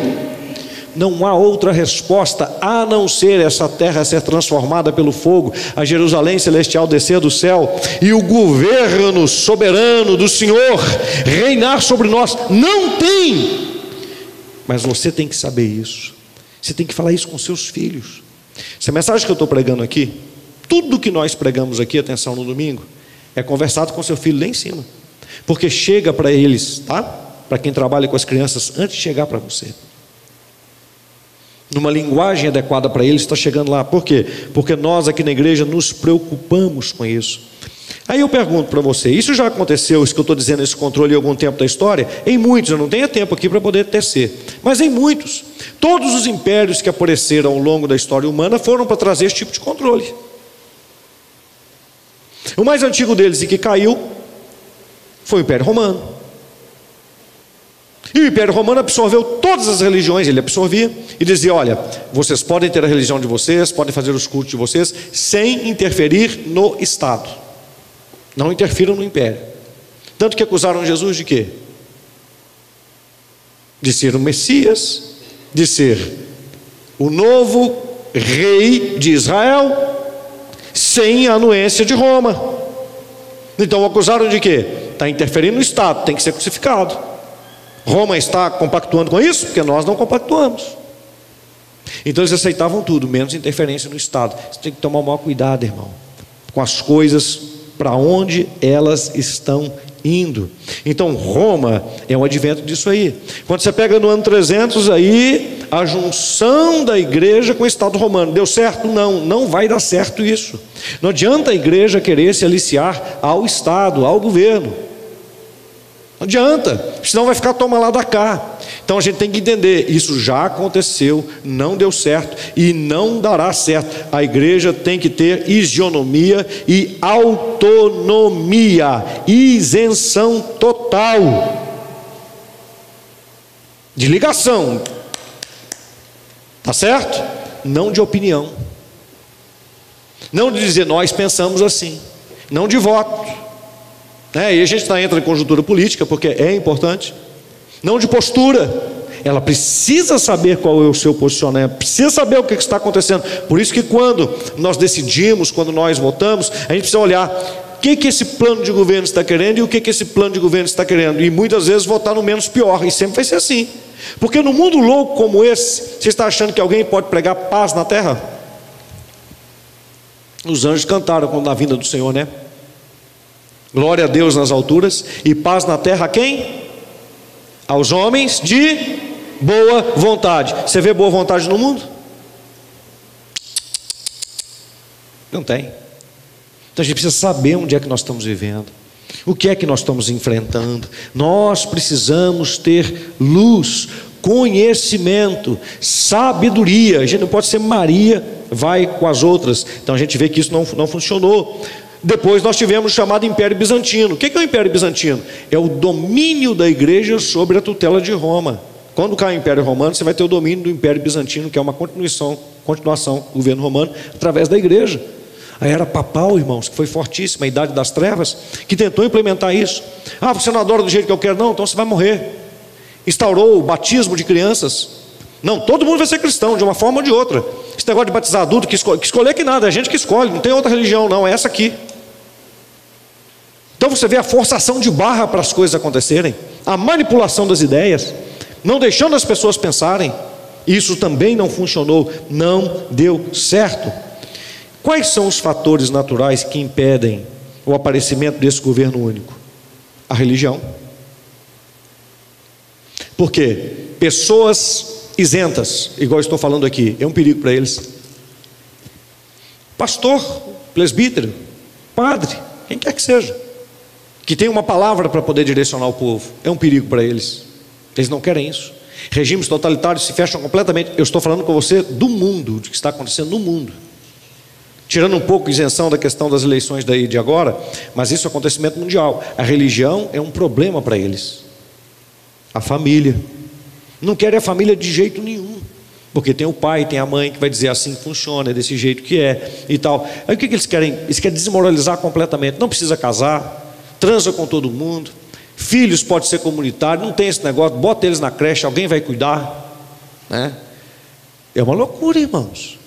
não há outra resposta a não ser essa terra ser transformada pelo fogo, a Jerusalém celestial descer do céu e o governo soberano do Senhor reinar sobre nós. Não tem, mas você tem que saber isso, você tem que falar isso com seus filhos. Essa mensagem que eu estou pregando aqui, tudo que nós pregamos aqui, atenção no domingo, é conversado com seu filho lá em cima, porque chega para eles, tá? Para quem trabalha com as crianças, antes de chegar para você numa linguagem adequada para eles, está chegando lá. Por quê? Porque nós aqui na igreja nos preocupamos com isso. Aí eu pergunto para você: isso já aconteceu, isso que eu estou dizendo, esse controle em algum tempo da história? Em muitos, eu não tenho tempo aqui para poder tecer, mas em muitos. Todos os impérios que apareceram ao longo da história humana foram para trazer esse tipo de controle. O mais antigo deles e que caiu foi o Império Romano. E o Império Romano absorveu todas as religiões, ele absorvia e dizia: olha, vocês podem ter a religião de vocês, podem fazer os cultos de vocês, sem interferir no Estado. Não interfiram no Império. Tanto que acusaram Jesus de quê? De ser o Messias, de ser o novo rei de Israel, sem a anuência de Roma. Então acusaram de quê? Está interferindo no Estado, tem que ser crucificado. Roma está compactuando com isso? Porque nós não compactuamos. Então eles aceitavam tudo, menos interferência no Estado. Você tem que tomar o maior cuidado, irmão, com as coisas para onde elas estão indo. Então Roma é um advento disso aí. Quando você pega no ano 300 aí, a junção da igreja com o Estado romano, deu certo? Não, não vai dar certo isso. Não adianta a igreja querer se aliciar ao Estado, ao governo. Não adianta, senão vai ficar toma lá da cá. Então a gente tem que entender: isso já aconteceu, não deu certo e não dará certo. A igreja tem que ter isonomia e autonomia, isenção total de ligação, tá certo? Não de opinião, não de dizer nós pensamos assim, não de voto né? E a gente tá, entra em conjuntura política, porque é importante, não de postura. Ela precisa saber qual é o seu posicionamento, precisa saber o que está acontecendo. Por isso que quando nós decidimos, quando nós votamos, a gente precisa olhar que, que esse plano de governo está querendo e o que, que esse plano de governo está querendo. E muitas vezes votar no menos pior, e sempre vai ser assim. Porque no mundo louco como esse, você está achando que alguém pode pregar paz na terra? Os anjos cantaram na vinda do Senhor, né? Glória a Deus nas alturas e paz na terra a quem? Aos homens de boa vontade. Você vê boa vontade no mundo? Não tem. Então a gente precisa saber onde é que nós estamos vivendo. O que é que nós estamos enfrentando? Nós precisamos ter luz, conhecimento, sabedoria. A gente não pode ser Maria, vai com as outras. Então a gente vê que isso não, não funcionou. Depois nós tivemos o chamado Império Bizantino. O que é o Império Bizantino? É o domínio da igreja sobre a tutela de Roma. Quando cai o Império Romano, você vai ter o domínio do Império Bizantino, que é uma continuação, continuação do governo romano, através da igreja. A era papal, irmãos, que foi fortíssima, a idade das trevas, que tentou implementar isso. Ah, você não adora do jeito que eu quero, não, então você vai morrer. Instaurou o batismo de crianças. Não, todo mundo vai ser cristão, de uma forma ou de outra. Esse negócio de batizar adulto, que, que escolher que nada, é a gente que escolhe, não tem outra religião, não, é essa aqui. Então você vê a forçação de barra para as coisas acontecerem, a manipulação das ideias, não deixando as pessoas pensarem. Isso também não funcionou, não deu certo. Quais são os fatores naturais que impedem o aparecimento desse governo único? A religião. Por quê? Pessoas isentas, igual estou falando aqui, é um perigo para eles. Pastor, presbítero, padre, quem quer que seja, que tem uma palavra para poder direcionar o povo, é um perigo para eles. Eles não querem isso. Regimes totalitários se fecham completamente. Eu estou falando com você do mundo, do que está acontecendo no mundo. Tirando um pouco a isenção da questão das eleições daí de agora, mas isso é acontecimento mundial. A religião é um problema para eles. A família. Não querem a família de jeito nenhum. Porque tem o pai, tem a mãe que vai dizer assim funciona, é desse jeito que é e tal. Aí o que, que eles querem? Eles querem desmoralizar completamente. Não precisa casar, transa com todo mundo. Filhos pode ser comunitário, não tem esse negócio, bota eles na creche, alguém vai cuidar. Né? É uma loucura, irmãos.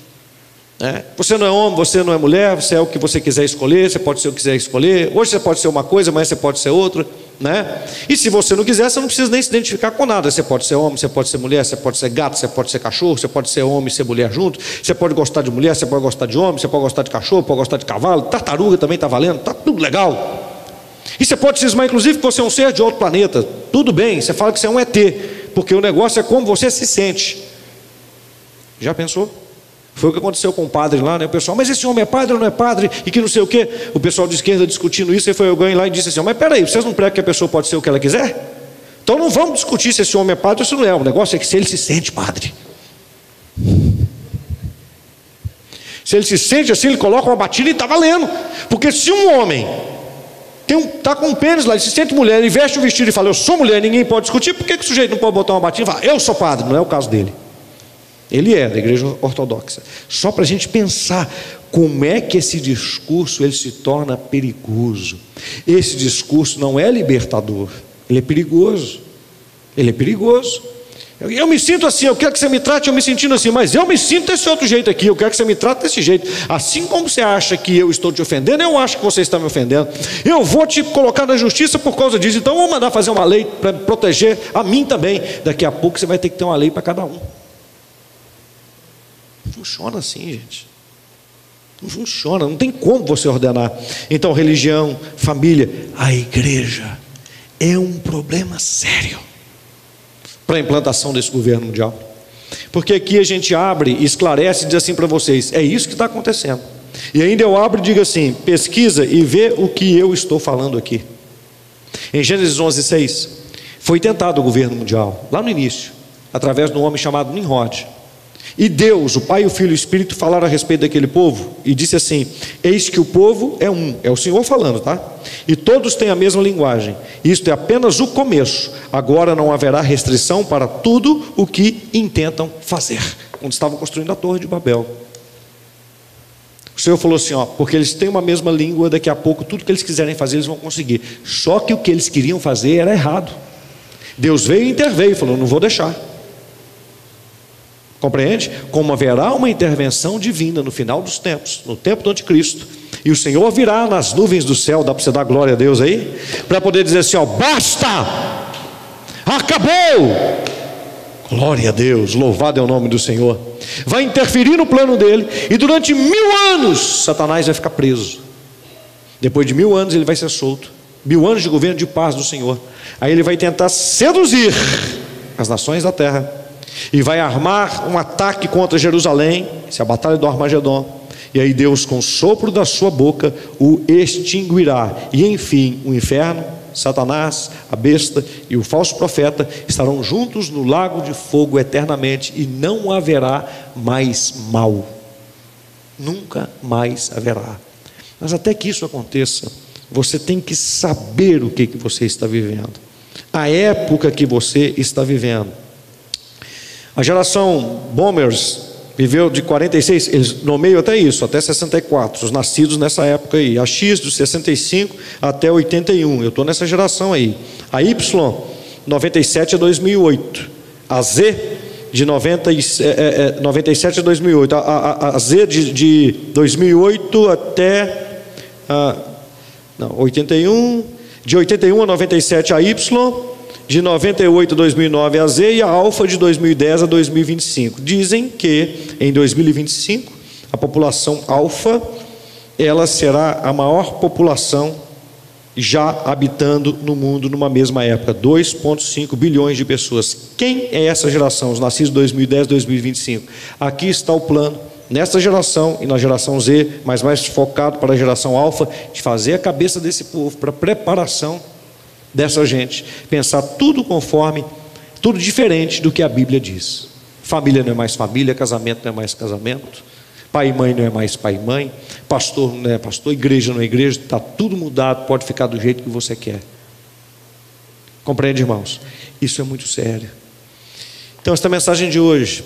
É. Você não é homem, você não é mulher, você é o que você quiser escolher, você pode ser o que quiser escolher. Hoje você pode ser uma coisa, amanhã você pode ser outra. Né? E se você não quiser, você não precisa nem se identificar com nada. Você pode ser homem, você pode ser mulher, você pode ser gato, você pode ser cachorro, você pode ser homem e ser mulher junto, você pode gostar de mulher, você pode gostar de homem, você pode gostar de cachorro, pode gostar de cavalo, tartaruga também está valendo, está tudo legal. E você pode cismar, inclusive, que você é um ser de outro planeta. Tudo bem, você fala que você é um ET, porque o negócio é como você se sente. Já pensou? Foi o que aconteceu com o padre lá, né? O pessoal, mas esse homem é padre ou não é padre? E que não sei o quê. O pessoal de esquerda discutindo isso, e foi alguém lá e disse assim: Mas peraí, vocês não pregam que a pessoa pode ser o que ela quiser? Então não vamos discutir se esse homem é padre ou se não é. O negócio é que se ele se sente padre. Se ele se sente assim, ele coloca uma batida e está valendo. Porque se um homem tem um, tá com um pênis lá, ele se sente mulher, ele veste o vestido e fala, eu sou mulher, ninguém pode discutir, por que, que o sujeito não pode botar uma batida e falar, eu sou padre? Não é o caso dele. Ele é da igreja ortodoxa. Só para a gente pensar como é que esse discurso ele se torna perigoso. Esse discurso não é libertador, ele é perigoso. Ele é perigoso. Eu, eu, me sinto assim, eu quero que você me trate eu me sentindo assim, mas eu me sinto desse outro jeito aqui, eu quero que você me trate desse jeito. Assim como você acha que eu estou te ofendendo, eu acho que você está me ofendendo. Eu vou te colocar na justiça por causa disso. Então vou mandar fazer uma lei para proteger a mim também. Daqui a pouco você vai ter que ter uma lei para cada um. Funciona assim, gente. Não funciona, não tem como você ordenar. Então, religião, família, a igreja é um problema sério para a implantação desse governo mundial. Porque aqui a gente abre, esclarece e diz assim para vocês: é isso que está acontecendo. E ainda eu abro e digo assim: pesquisa e vê o que eu estou falando aqui. Em Gênesis 11, 6, foi tentado o governo mundial, lá no início, através de um homem chamado Nimrod. E Deus, o Pai, o Filho e o Espírito falaram a respeito daquele povo e disse assim: Eis que o povo é um, é o Senhor falando, tá? E todos têm a mesma linguagem. Isto é apenas o começo. Agora não haverá restrição para tudo o que intentam fazer. Quando estavam construindo a Torre de Babel. O Senhor falou assim: ó, porque eles têm uma mesma língua, daqui a pouco tudo que eles quiserem fazer eles vão conseguir. Só que o que eles queriam fazer era errado. Deus veio e interveio e falou: não vou deixar. Compreende? Como haverá uma intervenção divina no final dos tempos, no tempo do anticristo. E o Senhor virá nas nuvens do céu, dá para você dar glória a Deus aí? Para poder dizer assim: ó, basta! Acabou! Glória a Deus, louvado é o nome do Senhor. Vai interferir no plano dele, e durante mil anos Satanás vai ficar preso. Depois de mil anos ele vai ser solto. Mil anos de governo de paz do Senhor. Aí ele vai tentar seduzir as nações da terra e vai armar um ataque contra Jerusalém, essa é a batalha do Armagedon. E aí Deus, com o sopro da sua boca, o extinguirá. E enfim, o inferno, Satanás, a besta e o falso profeta estarão juntos no lago de fogo eternamente e não haverá mais mal. Nunca mais haverá. Mas até que isso aconteça, você tem que saber o que, que você está vivendo, a época que você está vivendo. A geração Bombers viveu de 46, eles nomeiam até isso, até 64, os nascidos nessa época aí. A X dos 65 até 81, eu estou nessa geração aí. A Y, 97 a 2008. A Z, de 90, é, é, 97 a 2008. A, a, a Z, de, de 2008 até. Não, 81, de 81 a 97 a Y, de 98 a 2009 a Z e a Alfa de 2010 a 2025. Dizem que em 2025 a população alfa ela será a maior população já habitando no mundo numa mesma época, 2,5 bilhões de pessoas. Quem é essa geração, os nascidos 2010, 2025? Aqui está o plano, nesta geração e na geração Z, mas mais focado para a geração alfa, de fazer a cabeça desse povo para preparação dessa gente, pensar tudo conforme, tudo diferente do que a Bíblia diz. Família não é mais família, casamento não é mais casamento Pai e mãe não é mais pai e mãe, pastor não é pastor, igreja não é igreja, está tudo mudado, pode ficar do jeito que você quer. Compreende, irmãos? Isso é muito sério. Então, esta mensagem de hoje,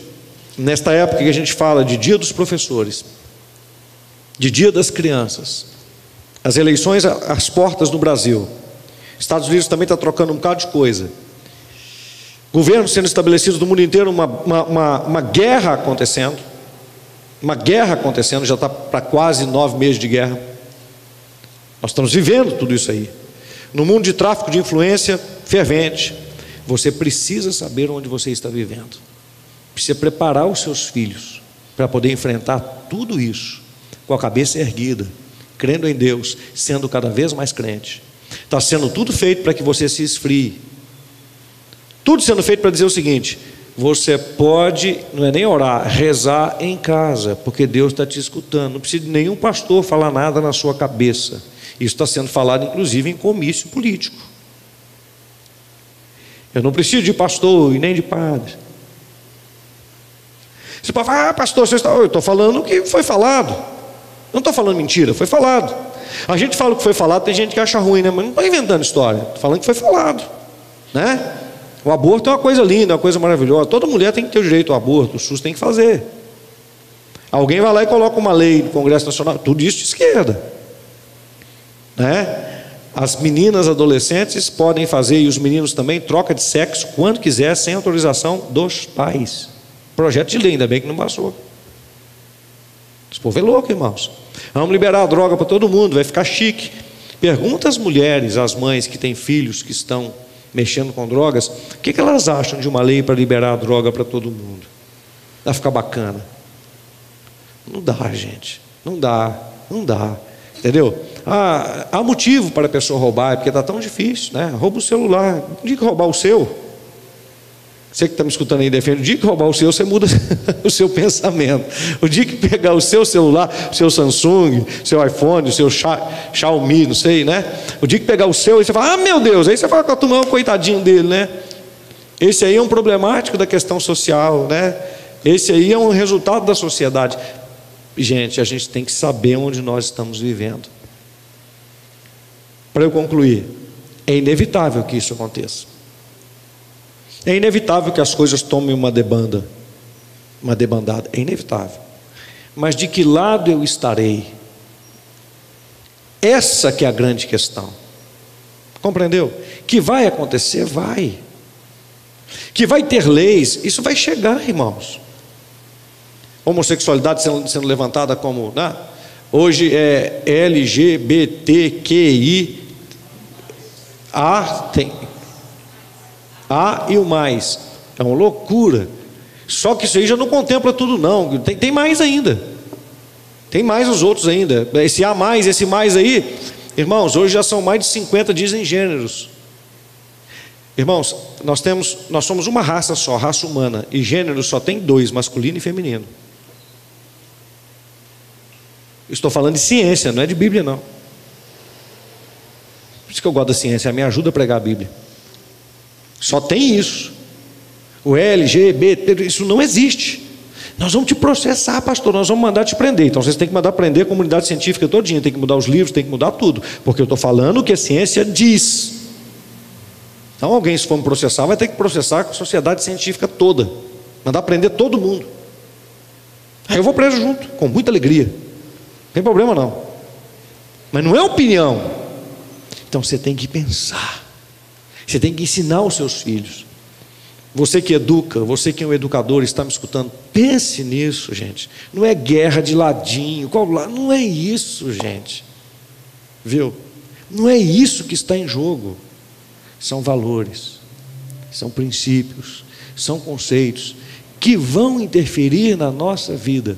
nesta época que a gente fala de dia dos professores, de dia das crianças, as eleições às portas no Brasil, Estados Unidos também está trocando um bocado de coisa. Governos sendo estabelecidos no mundo inteiro, uma, uma, uma, uma guerra acontecendo uma guerra acontecendo, já está para quase nove meses de guerra. Nós estamos vivendo tudo isso aí. No mundo de tráfico de influência fervente, você precisa saber onde você está vivendo. Precisa preparar os seus filhos para poder enfrentar tudo isso com a cabeça erguida, crendo em Deus, sendo cada vez mais crente. Está sendo tudo feito para que você se esfrie. Tudo sendo feito para dizer o seguinte: você pode, não é nem orar, rezar em casa, porque Deus está te escutando. Não precisa de nenhum pastor falar nada na sua cabeça. Isso está sendo falado, inclusive, em comício político. Eu não preciso de pastor e nem de padre. Você pode falar, ah, pastor, você está... eu estou falando o que foi falado. Não estou falando mentira, foi falado. A gente fala o que foi falado, tem gente que acha ruim, né? Mas não estou inventando história, estou falando que foi falado. Né? O aborto é uma coisa linda, é uma coisa maravilhosa. Toda mulher tem que ter o direito ao aborto, o SUS tem que fazer. Alguém vai lá e coloca uma lei no Congresso Nacional, tudo isso de esquerda. Né? As meninas adolescentes podem fazer, e os meninos também, troca de sexo quando quiser, sem autorização dos pais. Projeto de lei, ainda bem que não passou. Esse povo é louco, irmãos. Vamos liberar a droga para todo mundo, vai ficar chique. Pergunta às mulheres, às mães que têm filhos que estão mexendo com drogas, o que, que elas acham de uma lei para liberar a droga para todo mundo? Vai ficar bacana. Não dá, gente. Não dá. Não dá. Entendeu? Ah, há motivo para a pessoa roubar, porque está tão difícil, né? Rouba o celular. Não que roubar o seu. Você que está me escutando aí defende, o dia que roubar o seu, você muda o seu pensamento. O dia que pegar o seu celular, o seu Samsung, o seu iPhone, o seu Xiaomi, não sei, né? O dia que pegar o seu, aí você fala, ah meu Deus, aí você fala com a turma, coitadinho dele, né? Esse aí é um problemático da questão social, né? Esse aí é um resultado da sociedade. Gente, a gente tem que saber onde nós estamos vivendo. Para eu concluir, é inevitável que isso aconteça. É inevitável que as coisas tomem uma debanda, uma debandada, é inevitável. Mas de que lado eu estarei? Essa que é a grande questão. Compreendeu? Que vai acontecer, vai. Que vai ter leis, isso vai chegar, irmãos. Homossexualidade sendo, sendo levantada como, né? Hoje é LGBTQI. A tem, a e o mais. É uma loucura. Só que isso aí já não contempla tudo, não. Tem, tem mais ainda. Tem mais os outros ainda. Esse A mais, esse mais aí, irmãos, hoje já são mais de 50 dizem gêneros. Irmãos, nós temos, nós somos uma raça só, raça humana, e gênero só tem dois, masculino e feminino. Estou falando de ciência, não é de Bíblia, não. Por isso que eu gosto da ciência, me ajuda a pregar a Bíblia. Só tem isso. O LGBT, isso não existe. Nós vamos te processar, pastor, nós vamos mandar te prender. Então vocês têm que mandar prender a comunidade científica todinha, tem que mudar os livros, tem que mudar tudo. Porque eu estou falando o que a ciência diz. Então alguém, se for me processar, vai ter que processar a sociedade científica toda. Mandar prender todo mundo. Aí eu vou preso junto, com muita alegria. Não tem problema não. Mas não é opinião. Então você tem que pensar. Você tem que ensinar os seus filhos. Você que educa, você que é um educador, está me escutando, pense nisso, gente. Não é guerra de ladinho, qual lado? Não é isso, gente. Viu? Não é isso que está em jogo. São valores, são princípios, são conceitos que vão interferir na nossa vida.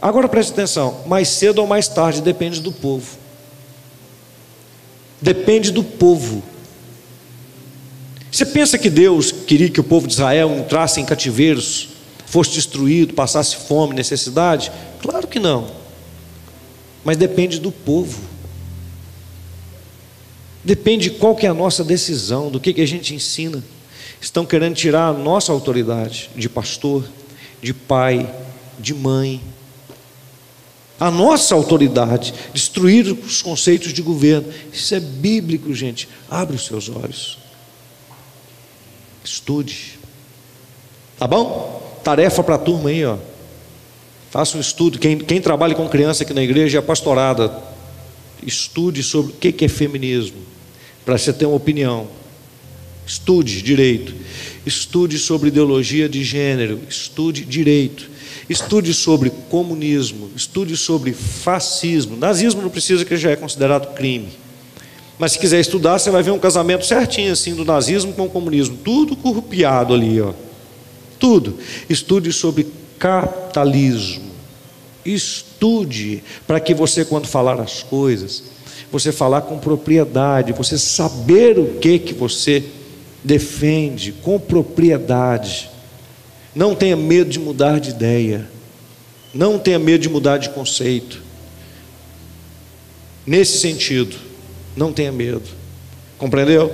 Agora preste atenção: mais cedo ou mais tarde depende do povo. Depende do povo. Você pensa que Deus queria que o povo de Israel entrasse em cativeiros, fosse destruído, passasse fome, necessidade? Claro que não. Mas depende do povo. Depende de qual que é a nossa decisão, do que, que a gente ensina. Estão querendo tirar a nossa autoridade de pastor, de pai, de mãe. A nossa autoridade, destruir os conceitos de governo. Isso é bíblico, gente. Abre os seus olhos. Estude. Tá bom? Tarefa para a turma aí, ó. Faça um estudo. Quem, quem trabalha com criança aqui na igreja é pastorada. Estude sobre o que é feminismo, para você ter uma opinião. Estude direito. Estude sobre ideologia de gênero. Estude direito. Estude sobre comunismo. Estude sobre fascismo. Nazismo não precisa, que já é considerado crime. Mas se quiser estudar, você vai ver um casamento certinho assim do nazismo com o comunismo, tudo corrupiado ali, ó. Tudo. Estude sobre capitalismo. Estude para que você quando falar as coisas, você falar com propriedade, você saber o que que você defende com propriedade. Não tenha medo de mudar de ideia. Não tenha medo de mudar de conceito. Nesse sentido, não tenha medo. Compreendeu?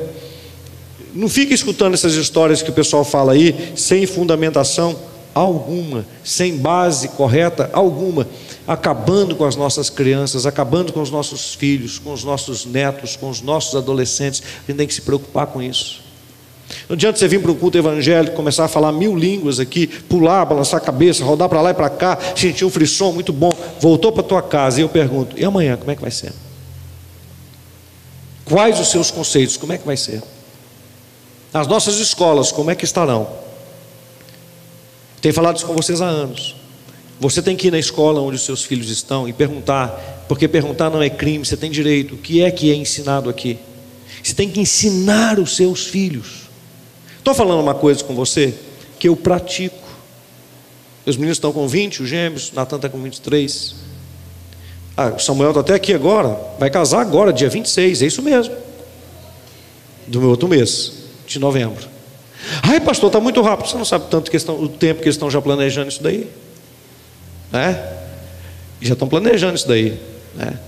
Não fique escutando essas histórias que o pessoal fala aí, sem fundamentação alguma, sem base correta alguma, acabando com as nossas crianças, acabando com os nossos filhos, com os nossos netos, com os nossos adolescentes. A gente tem que se preocupar com isso. Não adianta você vir para um culto evangélico, começar a falar mil línguas aqui, pular, balançar a cabeça, rodar para lá e para cá, sentir um frisson muito bom, voltou para tua casa e eu pergunto: e amanhã como é que vai ser? Quais os seus conceitos? Como é que vai ser? As nossas escolas, como é que estarão? Tenho falado isso com vocês há anos. Você tem que ir na escola onde os seus filhos estão e perguntar, porque perguntar não é crime, você tem direito. O que é que é ensinado aqui? Você tem que ensinar os seus filhos. Estou falando uma coisa com você que eu pratico. Os meninos estão com 20, os gêmeos, Natan está com 23. Ah, Samuel está até aqui agora, vai casar agora, dia 26, é isso mesmo. Do meu outro mês, de novembro. Ai, pastor, está muito rápido. Você não sabe tanto questão, o tempo que eles estão já planejando isso daí? Né? Já estão planejando isso daí. Né?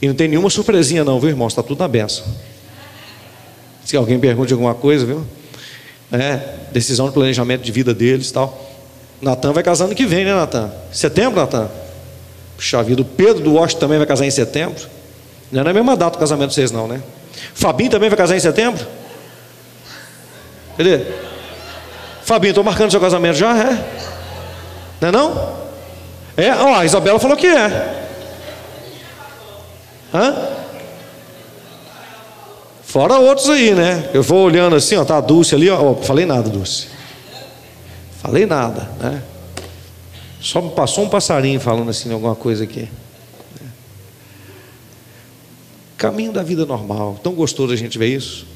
E não tem nenhuma surpresinha, não, viu, irmão? Está tudo na benção. Se alguém pergunte alguma coisa, viu? É, decisão de planejamento de vida deles tal. Natan vai casar ano que vem, né, Natan? Setembro, Natan? Puxa vida, o Pedro do Washington também vai casar em setembro. Não é na mesma data o casamento de vocês, não, né? Fabinho também vai casar em setembro? Cadê? Fabinho, estou marcando seu casamento já, é? Não é não? É? Ó, a Isabela falou que é. Hã? Fora outros aí, né? Eu vou olhando assim, ó, tá a Dulce ali, ó. Falei nada, Dulce. Falei nada, né? Só passou um passarinho falando assim alguma coisa aqui. Caminho da vida normal. Tão gostoso a gente ver isso.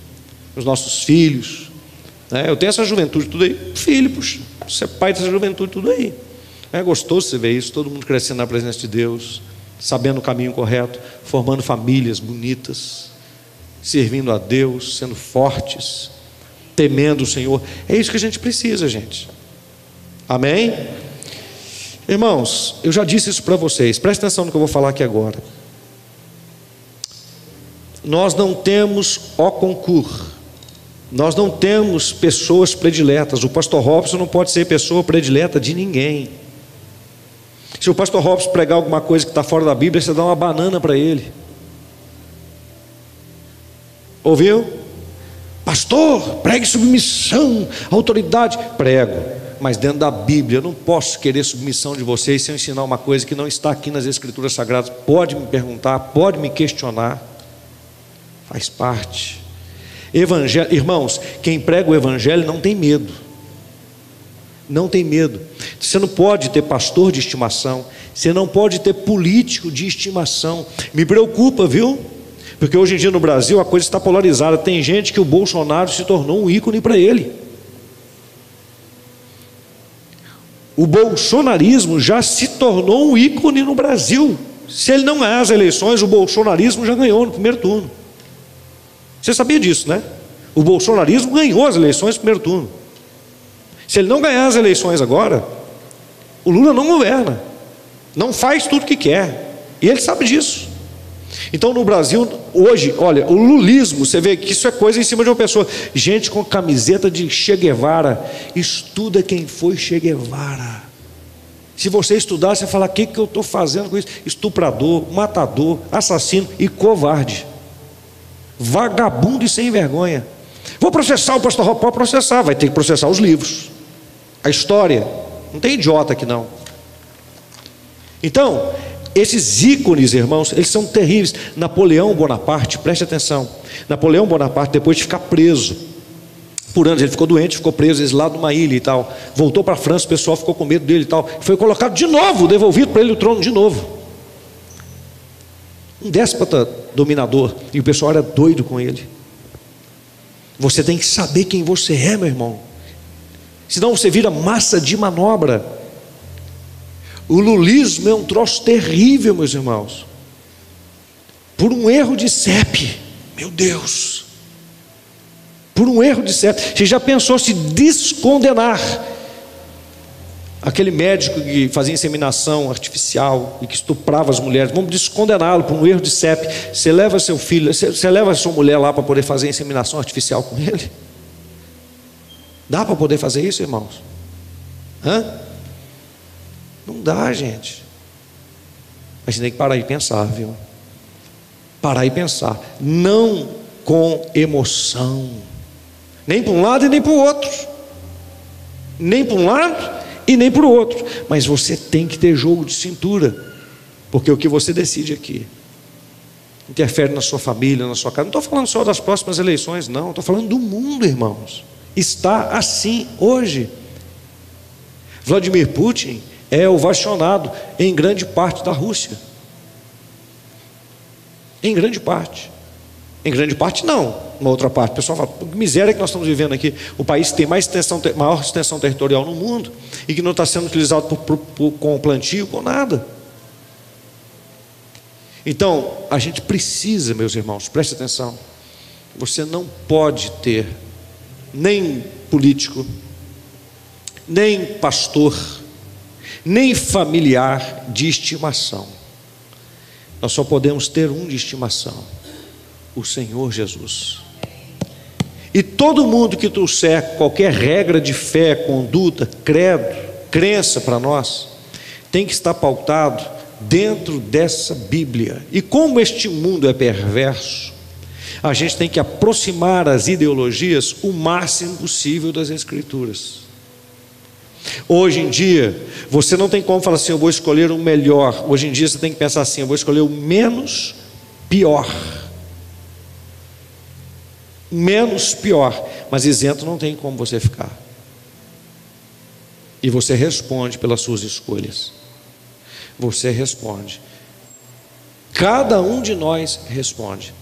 Os nossos filhos. Né? Eu tenho essa juventude tudo aí. Filho, puxa, você é pai dessa juventude tudo aí. É gostoso você ver isso, todo mundo crescendo na presença de Deus, sabendo o caminho correto, formando famílias bonitas, servindo a Deus, sendo fortes, temendo o Senhor. É isso que a gente precisa, gente. Amém? Irmãos, eu já disse isso para vocês, presta atenção no que eu vou falar aqui agora. Nós não temos o concurso, nós não temos pessoas prediletas. O pastor Robson não pode ser pessoa predileta de ninguém. Se o pastor Robson pregar alguma coisa que está fora da Bíblia, você dá uma banana para ele. Ouviu? Pastor, pregue submissão, autoridade. Prego mas dentro da Bíblia. Eu não posso querer submissão de vocês sem ensinar uma coisa que não está aqui nas Escrituras Sagradas. Pode me perguntar, pode me questionar. Faz parte. Evangelho, irmãos, quem prega o Evangelho não tem medo. Não tem medo. Você não pode ter pastor de estimação. Você não pode ter político de estimação. Me preocupa, viu? Porque hoje em dia no Brasil a coisa está polarizada. Tem gente que o Bolsonaro se tornou um ícone para ele. O bolsonarismo já se tornou um ícone no Brasil. Se ele não ganhar as eleições, o bolsonarismo já ganhou no primeiro turno. Você sabia disso, né? O bolsonarismo ganhou as eleições no primeiro turno. Se ele não ganhar as eleições agora, o Lula não governa, não faz tudo o que quer, e ele sabe disso. Então no Brasil, hoje, olha, o lulismo, você vê que isso é coisa em cima de uma pessoa. Gente com camiseta de Che Guevara, estuda quem foi Che Guevara. Se você estudar, você fala: o que, que eu estou fazendo com isso? Estuprador, matador, assassino e covarde. Vagabundo e sem vergonha. Vou processar o pastor Pode processar, vai ter que processar os livros, a história. Não tem idiota aqui não. Então, esses ícones, irmãos, eles são terríveis. Napoleão Bonaparte, preste atenção. Napoleão Bonaparte, depois de ficar preso, por anos, ele ficou doente, ficou preso, exilado numa ilha e tal. Voltou para a França, o pessoal ficou com medo dele e tal. Foi colocado de novo, devolvido para ele o trono de novo. Um déspota dominador, e o pessoal era doido com ele. Você tem que saber quem você é, meu irmão. Senão você vira massa de manobra. O lulismo é um troço terrível, meus irmãos. Por um erro de CEP, meu Deus. Por um erro de CEP. Você já pensou se descondenar? Aquele médico que fazia inseminação artificial e que estuprava as mulheres, vamos descondená-lo por um erro de CEP. Você leva seu filho, você, você leva sua mulher lá para poder fazer inseminação artificial com ele? Dá para poder fazer isso, irmãos? Hã? Não dá, gente. Mas tem que parar e pensar, viu? Parar e pensar. Não com emoção. Nem para um lado e nem para o outro. Nem para um lado e nem para o outro. Mas você tem que ter jogo de cintura. Porque o que você decide aqui interfere na sua família, na sua casa. Não estou falando só das próximas eleições, não. Estou falando do mundo, irmãos. Está assim hoje. Vladimir Putin é ovacionado em grande parte da Rússia. Em grande parte. Em grande parte, não. Uma outra parte. O pessoal fala, que miséria que nós estamos vivendo aqui. O país tem mais extensão, maior extensão territorial no mundo e que não está sendo utilizado por, por, por, com plantio, com nada. Então, a gente precisa, meus irmãos, preste atenção. Você não pode ter nem político, nem pastor, nem familiar de estimação. Nós só podemos ter um de estimação: o Senhor Jesus. E todo mundo que trouxer qualquer regra de fé, conduta, credo, crença para nós, tem que estar pautado dentro dessa Bíblia. E como este mundo é perverso, a gente tem que aproximar as ideologias o máximo possível das Escrituras. Hoje em dia, você não tem como falar assim, eu vou escolher o melhor. Hoje em dia você tem que pensar assim, eu vou escolher o menos pior. Menos pior, mas isento não tem como você ficar. E você responde pelas suas escolhas. Você responde. Cada um de nós responde.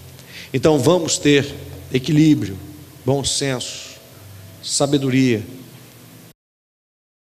Então vamos ter equilíbrio, bom senso, sabedoria